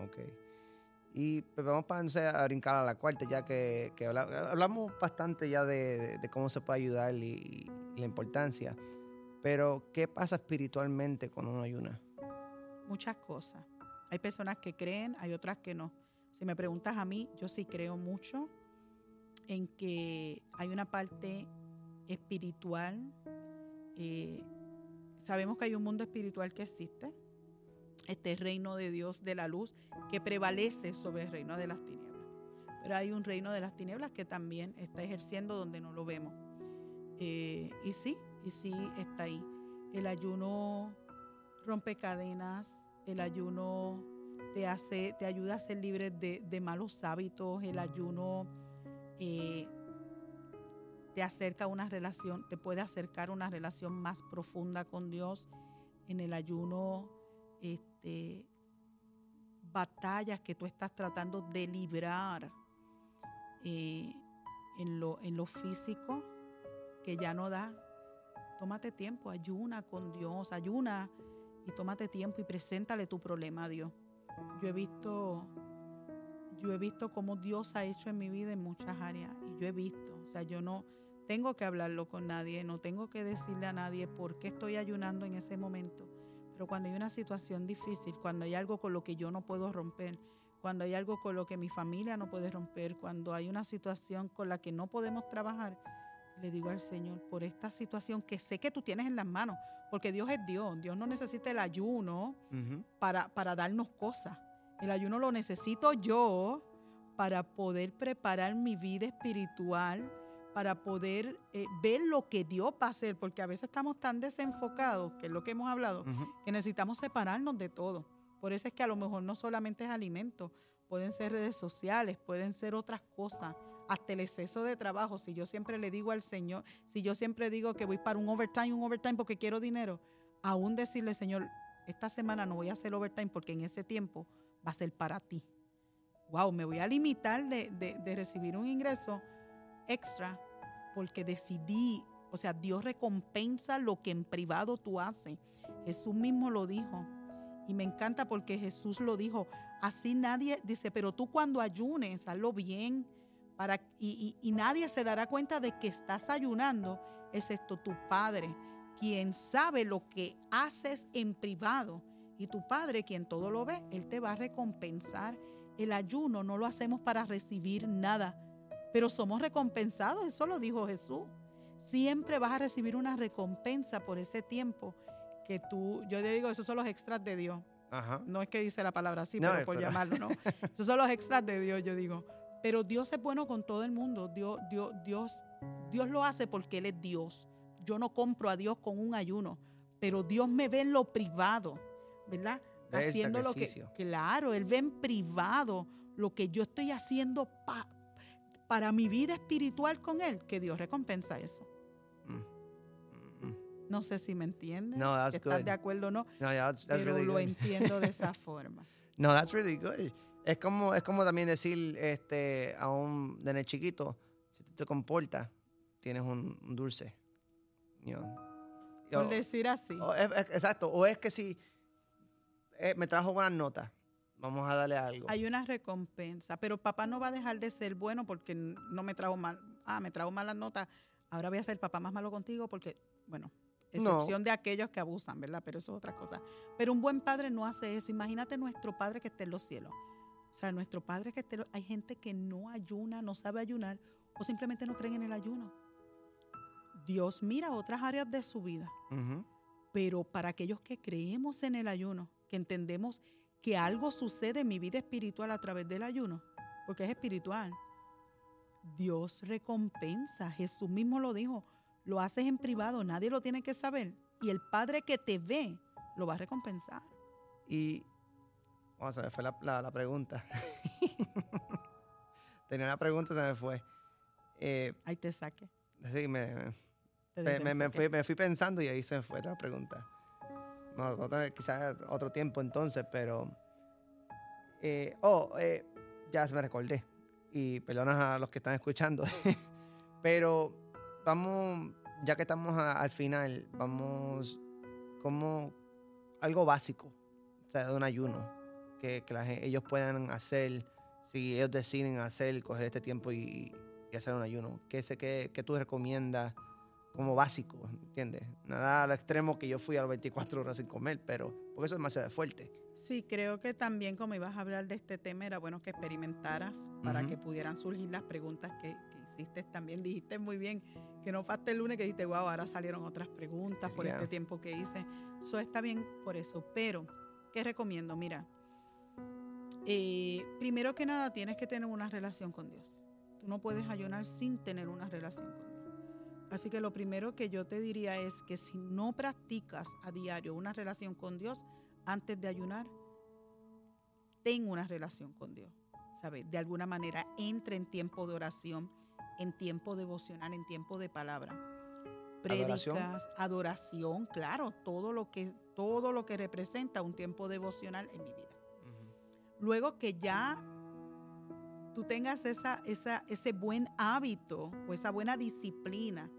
Ok. Y pues, vamos para a brincar a la cuarta, ya que, que hablamos bastante ya de, cómo se puede ayudar y, la importancia. Pero, ¿qué pasa espiritualmente cuando uno ayuna? Muchas cosas. Hay personas que creen, hay otras que no. Si me preguntas a mí, yo sí creo mucho en que hay una parte espiritual. Eh, sabemos que hay un mundo espiritual que existe, este reino de Dios de la luz que prevalece sobre el reino de las tinieblas. Pero hay un reino de las tinieblas que también está ejerciendo donde no lo vemos. Eh, y sí, y sí está ahí. El ayuno rompe cadenas, el ayuno te hace, te ayuda a ser libre de, malos hábitos, el ayuno eh, te acerca a una relación, te puede acercar a una relación más profunda con Dios. En el ayuno este, batallas que tú estás tratando de librar eh, en, lo, en lo físico, que ya no da, tómate tiempo, ayuna con Dios, ayuna y tómate tiempo y preséntale tu problema a Dios. Yo he visto, yo he visto cómo Dios ha hecho en mi vida en muchas áreas y yo he visto, o sea, yo no tengo que hablarlo con nadie, no tengo que decirle a nadie por qué estoy ayunando en ese momento. Pero cuando hay una situación difícil, cuando hay algo con lo que yo no puedo romper, cuando hay algo con lo que mi familia no puede romper, cuando hay una situación con la que no podemos trabajar, le digo al Señor, por esta situación que sé que tú tienes en las manos, porque Dios es Dios, Dios no necesita el ayuno para, para darnos cosas. El ayuno lo necesito yo para poder preparar mi vida espiritual, para poder eh, ver lo que Dios va a hacer, porque a veces estamos tan desenfocados, que es lo que hemos hablado, que necesitamos separarnos de todo. Por eso es que a lo mejor no solamente es alimento, pueden ser redes sociales, pueden ser otras cosas, hasta el exceso de trabajo. Si yo siempre le digo al Señor, si yo siempre digo que voy para un overtime, un overtime porque quiero dinero, aún decirle, Señor, esta semana no voy a hacer overtime porque en ese tiempo va a ser para ti. Wow, me voy a limitar de, de recibir un ingreso extra porque decidí, o sea, Dios recompensa lo que en privado tú haces. Jesús mismo lo dijo. Y me encanta porque Jesús lo dijo. Así nadie dice, pero tú cuando ayunes, hazlo bien. Para, y, y nadie se dará cuenta de que estás ayunando, excepto tu Padre, quien sabe lo que haces en privado. Y tu Padre, quien todo lo ve, Él te va a recompensar. El ayuno no lo hacemos para recibir nada pero somos recompensados, eso lo dijo Jesús. Siempre vas a recibir una recompensa por ese tiempo que tú, yo te digo, esos son los extras de Dios. No es que dice la palabra así, pero por llamarlo, ¿no? esos son los extras de Dios, yo digo. Pero Dios es bueno con todo el mundo. Dios, Dios, Dios, Dios lo hace porque Él es Dios. Yo no compro a Dios con un ayuno, pero Dios me ve en lo privado, ¿verdad? Haciendo lo que. Claro, Él ve en privado lo que yo estoy haciendo para para mi vida espiritual con Él, que Dios recompensa eso. Mm, mm, mm. No sé si me entiendes. No, that's ¿Estás de acuerdo o no? No, that's, pero lo entiendo de esa forma. No, that's really good. Es como, es como también decir este, a un nene chiquito, si tú te comportas, tienes un, dulce. Por decir así. exacto. O es que si eh, me trajo buenas notas, Vamos a darle algo. Hay una recompensa, pero papá no va a dejar de ser bueno porque no me trajo mal. Ah, me trajo malas notas. Ahora voy a ser papá más malo contigo porque, bueno, excepción de aquellos que abusan, ¿verdad? Pero eso es otra cosa. Pero un buen padre no hace eso. Imagínate nuestro padre que esté en los cielos. O sea, nuestro padre que esté. Hay gente que no ayuna, no sabe ayunar o simplemente no creen en el ayuno. Dios mira otras áreas de su vida. Pero para aquellos que creemos en el ayuno, que entendemos que algo sucede en mi vida espiritual a través del ayuno, porque es espiritual. Dios recompensa, Jesús mismo lo dijo, lo haces en privado, nadie lo tiene que saber, y el Padre que te ve lo va a recompensar. Y, vamos a ver, fue la, pregunta. Tenía una pregunta, se me fue. Eh, ahí te saqué. Sí, me, me, fui, me fui pensando y ahí se me fue la pregunta. No, quizás otro tiempo entonces, pero... Eh, oh, eh, ya se me recordé. Y perdonas a los que están escuchando. pero vamos, ya que estamos al final, vamos... ¿Cómo algo básico, o sea, de un ayuno, que, ellos puedan hacer, si ellos deciden hacer, coger este tiempo y, y hacer un ayuno. ¿Qué, sé, qué, qué tú recomiendas como básico, ¿entiendes? Nada al extremo que yo fui a las 24 horas sin comer, pero porque eso es demasiado fuerte. Sí, creo que también como ibas a hablar de este tema, era bueno que experimentaras para que pudieran surgir las preguntas que, que hiciste también. Dijiste muy bien que no hasta el lunes que dijiste, wow, ahora salieron otras preguntas por Yeah. este tiempo que hice. Eso está bien por eso. Pero, ¿qué recomiendo? Mira, eh, primero que nada tienes que tener una relación con Dios. Tú no puedes ayunar sin tener una relación con Dios. Así que lo primero que yo te diría es que si no practicas a diario una relación con Dios, antes de ayunar, ten una relación con Dios. ¿Sabes? De alguna manera, entre en tiempo de oración, en tiempo devocional, en tiempo de palabra. Adoración. Prédicas, adoración, claro, todo lo que todo lo que representa un tiempo devocional en mi vida. Luego que ya tú tengas esa, esa, ese buen hábito o esa buena disciplina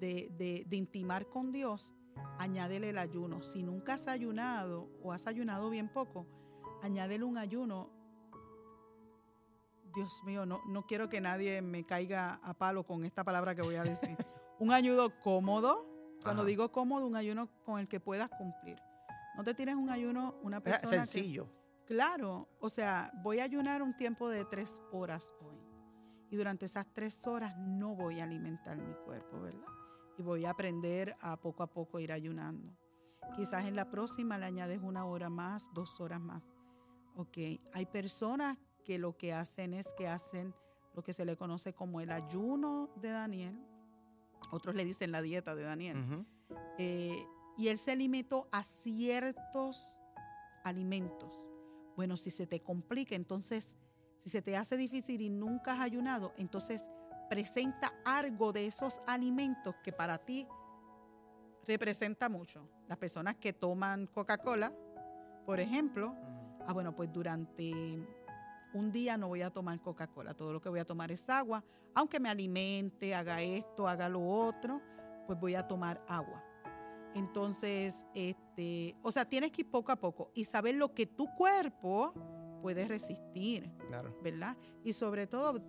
de, de- de intimar con Dios, añádele el ayuno. Si nunca has ayunado o has ayunado bien poco, añádele un ayuno. Dios mío, no, no quiero que nadie me caiga a palo con esta palabra que voy a decir. un ayuno cómodo. Cuando Ajá. digo cómodo, un ayuno con el que puedas cumplir. No te tires un ayuno, una Es persona que- sencillo. Claro, o sea, voy a ayunar un tiempo de tres horas hoy. Y durante esas tres horas no voy a alimentar mi cuerpo, ¿verdad? Y voy a aprender a poco a poco ir ayunando. Quizás en la próxima le añades una hora más, dos horas más. Ok, hay personas que lo que hacen es que hacen lo que se le conoce como el ayuno de Daniel. Otros le dicen la dieta de Daniel. Eh, y él se limitó a ciertos alimentos. Bueno, si se te complica, entonces, si se te hace difícil y nunca has ayunado, entonces presenta algo de esos alimentos que para ti representa mucho. Las personas que toman Coca-Cola, por ejemplo, ah, bueno, pues durante un día no voy a tomar Coca-Cola, todo lo que voy a tomar es agua, aunque me alimente, haga esto, haga lo otro, pues voy a tomar agua. Entonces, este, o sea, tienes que ir poco a poco y saber lo que tu cuerpo puede resistir, Claro. ¿verdad? Y sobre todo,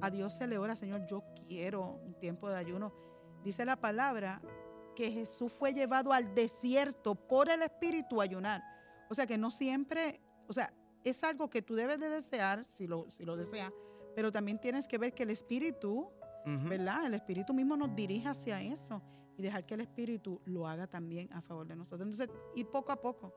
a Dios se le ora, Señor, yo quiero un tiempo de ayuno. Dice la palabra que Jesús fue llevado al desierto por el Espíritu a ayunar. O sea que no siempre, o sea, es algo que tú debes de desear, si lo, si lo deseas, pero también tienes que ver que el Espíritu. ¿verdad? El Espíritu mismo nos dirige hacia eso y dejar que el Espíritu lo haga también a favor de nosotros. Entonces, ir poco a poco,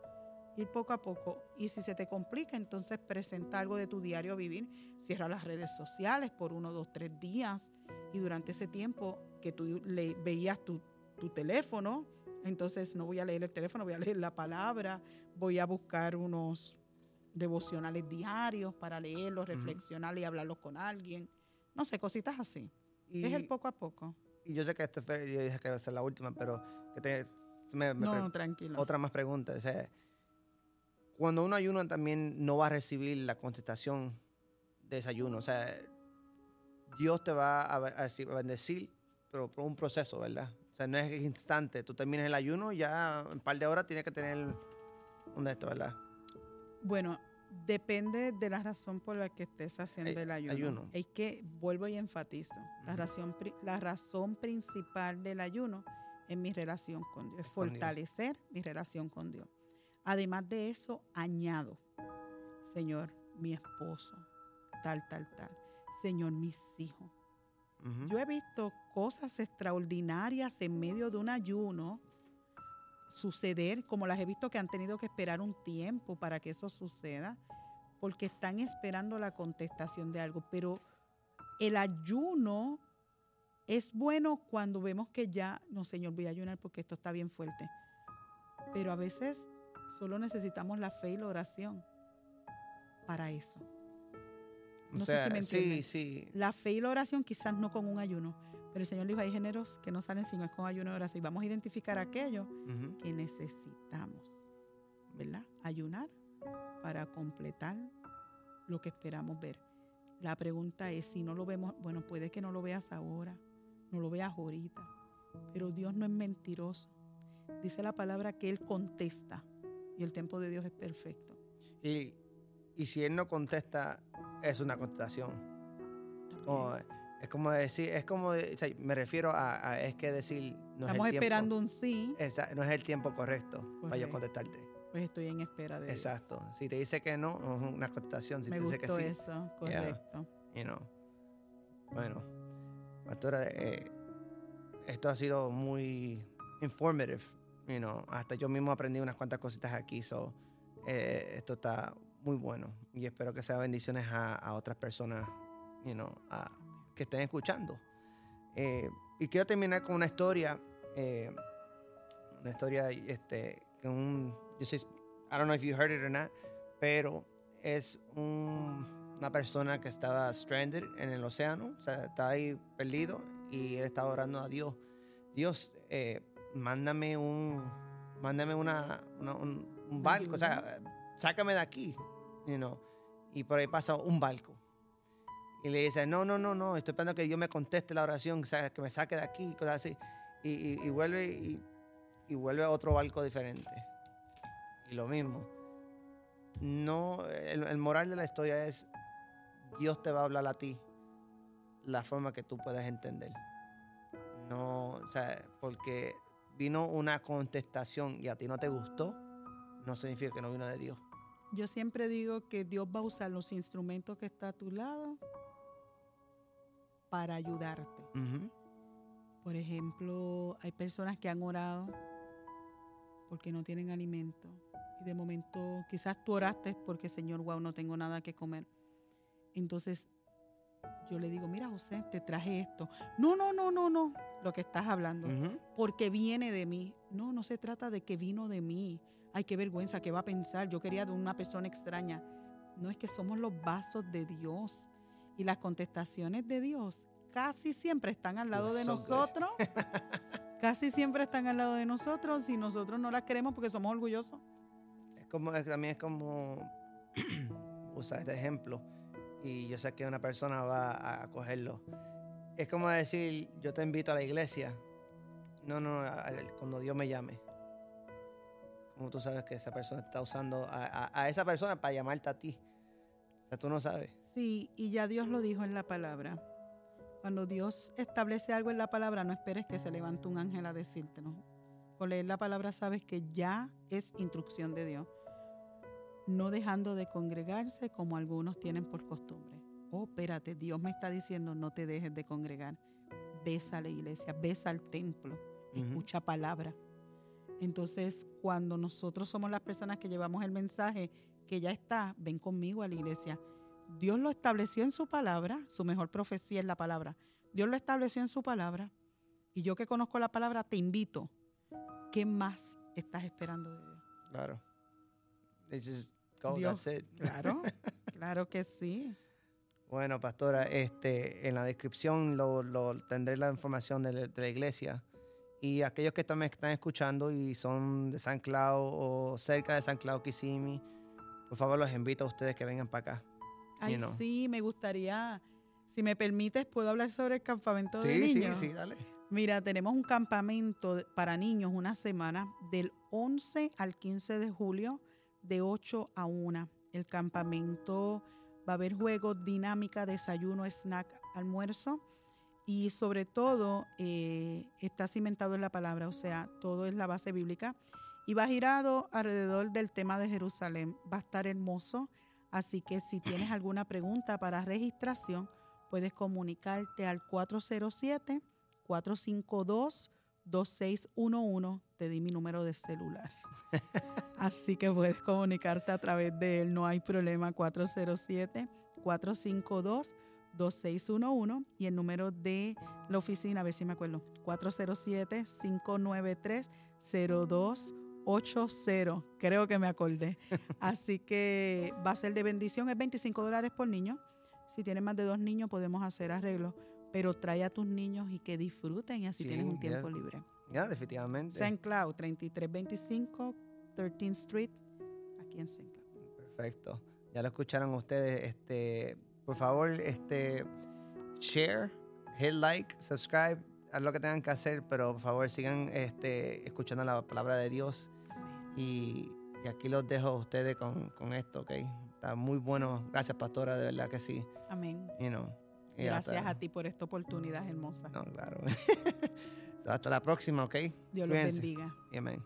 ir poco a poco. Y si se te complica, entonces presenta algo de tu diario vivir, cierra las redes sociales por uno, dos, tres días y durante ese tiempo que tú le, veías tu, tu teléfono, entonces no voy a leer el teléfono, voy a leer la palabra, voy a buscar unos devocionales diarios para leerlos, reflexionar y hablarlos con alguien. No sé, cositas así. Y, es el poco a poco. y yo sé que este fue, yo dije que iba a ser la última, pero que te, me, me no, tranquilo. otra más pregunta. O sea, cuando uno ayuna también no va a recibir la contestación de ese ayuno. O sea, Dios te va a, be- a decir- a bendecir, pero por un proceso, ¿verdad? O sea, no es instante. Tú terminas el ayuno, ya en un par de horas tienes que tener un de esto, ¿verdad? Bueno, depende de la razón por la que estés haciendo Eh, el ayuno. ayuno. Es que vuelvo y enfatizo. La, razón, pri- la razón principal del ayuno es mi relación con Dios, es Con Dios. fortalecer mi relación con Dios. Además de eso, añado, Señor, mi esposo, tal, tal, tal. Señor, mis hijos. Yo he visto cosas extraordinarias en medio de un ayuno suceder, como las he visto que han tenido que esperar un tiempo para que eso suceda, porque están esperando la contestación de algo. Pero el ayuno es bueno cuando vemos que ya, no, Señor, voy a ayunar porque esto está bien fuerte. Pero a veces solo necesitamos la fe y la oración para eso. O no sé si me sí, entiendes. sí. La fe y la oración quizás no con un ayuno, pero el Señor dijo, hay géneros que no salen sino es con ayuno y oración. Y vamos a identificar aquello que necesitamos, ¿verdad? Ayunar para completar lo que esperamos ver. La pregunta es, si no lo vemos, bueno, puede que no lo veas ahora, no lo veas ahorita, pero Dios no es mentiroso. dice la palabra que Él contesta y el tiempo de Dios es perfecto. Y, y si Él no contesta, es una contestación. Como- es como decir, es como, o sea, me refiero a, a- es que decir, no Estamos es el esperando tiempo, un sí, esa- no es el tiempo correcto para yo contestarte. pues estoy en espera de. Exacto. Si te dice que no, es una contestación. Si Me te dice que sí, eso, correcto. you know. Bueno, pastora, eh, esto ha sido muy informative, you know. Hasta yo mismo aprendí unas cuantas cositas aquí, so eh, esto está muy bueno y espero que sea bendiciones a, a otras personas, you know, a- que estén escuchando. Eh, y quiero terminar con una historia, eh, una historia, este, que un, yo sé, I don't know if you heard it or not, pero es un- una persona que estaba stranded en el océano, o sea, está ahí perdido y él estaba orando a Dios. Dios, eh, mándame un, mándame una, un, un barco, o sea, sácame de aquí, you know. Y por ahí pasa un barco. Y le dice, no, no, no, no, estoy esperando que Dios me conteste la oración, que me saque de aquí, cosas así. Y, y- vuelve y, y vuelve a otro barco diferente. Y lo mismo. No, el moral de la historia es, Dios te va a hablar a ti la forma que tú puedas entender. No, o sea, porque vino una contestación y a ti no te gustó, no significa que no vino de Dios. Yo siempre digo que Dios va a usar los instrumentos que está a tu lado para ayudarte. Por ejemplo, hay personas que han orado porque no tienen alimento. Y de momento, quizás tú oraste porque, Señor, wow, no tengo nada que comer. Entonces, yo le digo, mira, José, te traje esto. No, no, no, no, no, lo que estás hablando. Porque viene de mí. No, no se trata de que vino de mí. Ay, qué vergüenza, ¿qué va a pensar? Yo quería de una persona extraña. No es que somos los vasos de Dios. Y las contestaciones de Dios casi siempre están al lado de nosotros. casi siempre están al lado de nosotros y nosotros no las queremos porque somos orgullosos. Es como, también es como usar este ejemplo y yo sé que una persona va a, cogerlo. Es como decir, yo te invito a la iglesia. No, no, cuando Dios me llame. Como tú sabes que esa persona está usando a, a- a esa persona para llamarte a ti. O sea, tú no sabes. Sí, y ya Dios lo dijo en la palabra. Cuando Dios establece algo en la palabra, no esperes que se levante un ángel a decírtelo. Con leer la palabra sabes que ya es instrucción de Dios. No dejando de congregarse como algunos tienen por costumbre. Oh, espérate, Dios me está diciendo no te dejes de congregar. Ves a la iglesia, ves al templo, escucha palabra. Entonces, cuando nosotros somos las personas que llevamos el mensaje que ya está, ven conmigo a la iglesia. Dios lo estableció en su palabra, su mejor profecía es la palabra. Dios lo estableció en su palabra. Y yo que conozco la palabra, te invito. ¿Qué más estás esperando de Dios? Claro. It's just go, Dios. that's it. Claro, claro que sí. Bueno, pastora, este, en la descripción lo, lo- tendré la información de la, de la iglesia. Y aquellos que también están escuchando y son de San Clau o cerca de San Clau, Kissimmee, por favor los invito a ustedes que vengan para acá. Ay, know. sí, me gustaría, si me permites, puedo hablar sobre el campamento de Sí, sí, niños. sí, dale. Mira, tenemos un campamento para niños una semana del 11 al 15 de julio de 8 a 1. El campamento va a haber juegos, dinámica, desayuno, snack, almuerzo y sobre todo eh, está cimentado en la palabra, o sea, todo es la base bíblica y va girado alrededor del tema de Jerusalén. Va a estar hermoso, así que si tienes alguna pregunta para registración, puedes comunicarte al 407 452-2611. Te di mi número de celular. Así que puedes comunicarte a través de él. No hay problema. 407-452-2611. Y el número de la oficina, a ver si me acuerdo. 407-593-0280. Creo que me acordé. Así que va a ser de bendición. Es 25 dólares por niño. Si tienes más de dos niños, podemos hacer arreglos pero trae a tus niños y que disfruten y así Sí, tienes un ya. tiempo libre. Ya, definitivamente. St. Cloud, 3325 13th Street, aquí en St. Cloud. Perfecto. Ya lo escucharon ustedes. Este, por favor, este, share, hit like, subscribe, haz lo que tengan que hacer, pero por favor sigan este, escuchando la palabra de Dios. Y, y aquí los dejo a ustedes con, con, esto, ¿ok? Está muy bueno. Gracias, pastora, de verdad que sí. Amén. You know, Gracias a ti por esta oportunidad hermosa. No, claro. hasta la próxima, ¿ok? Dios los bendiga. Amén.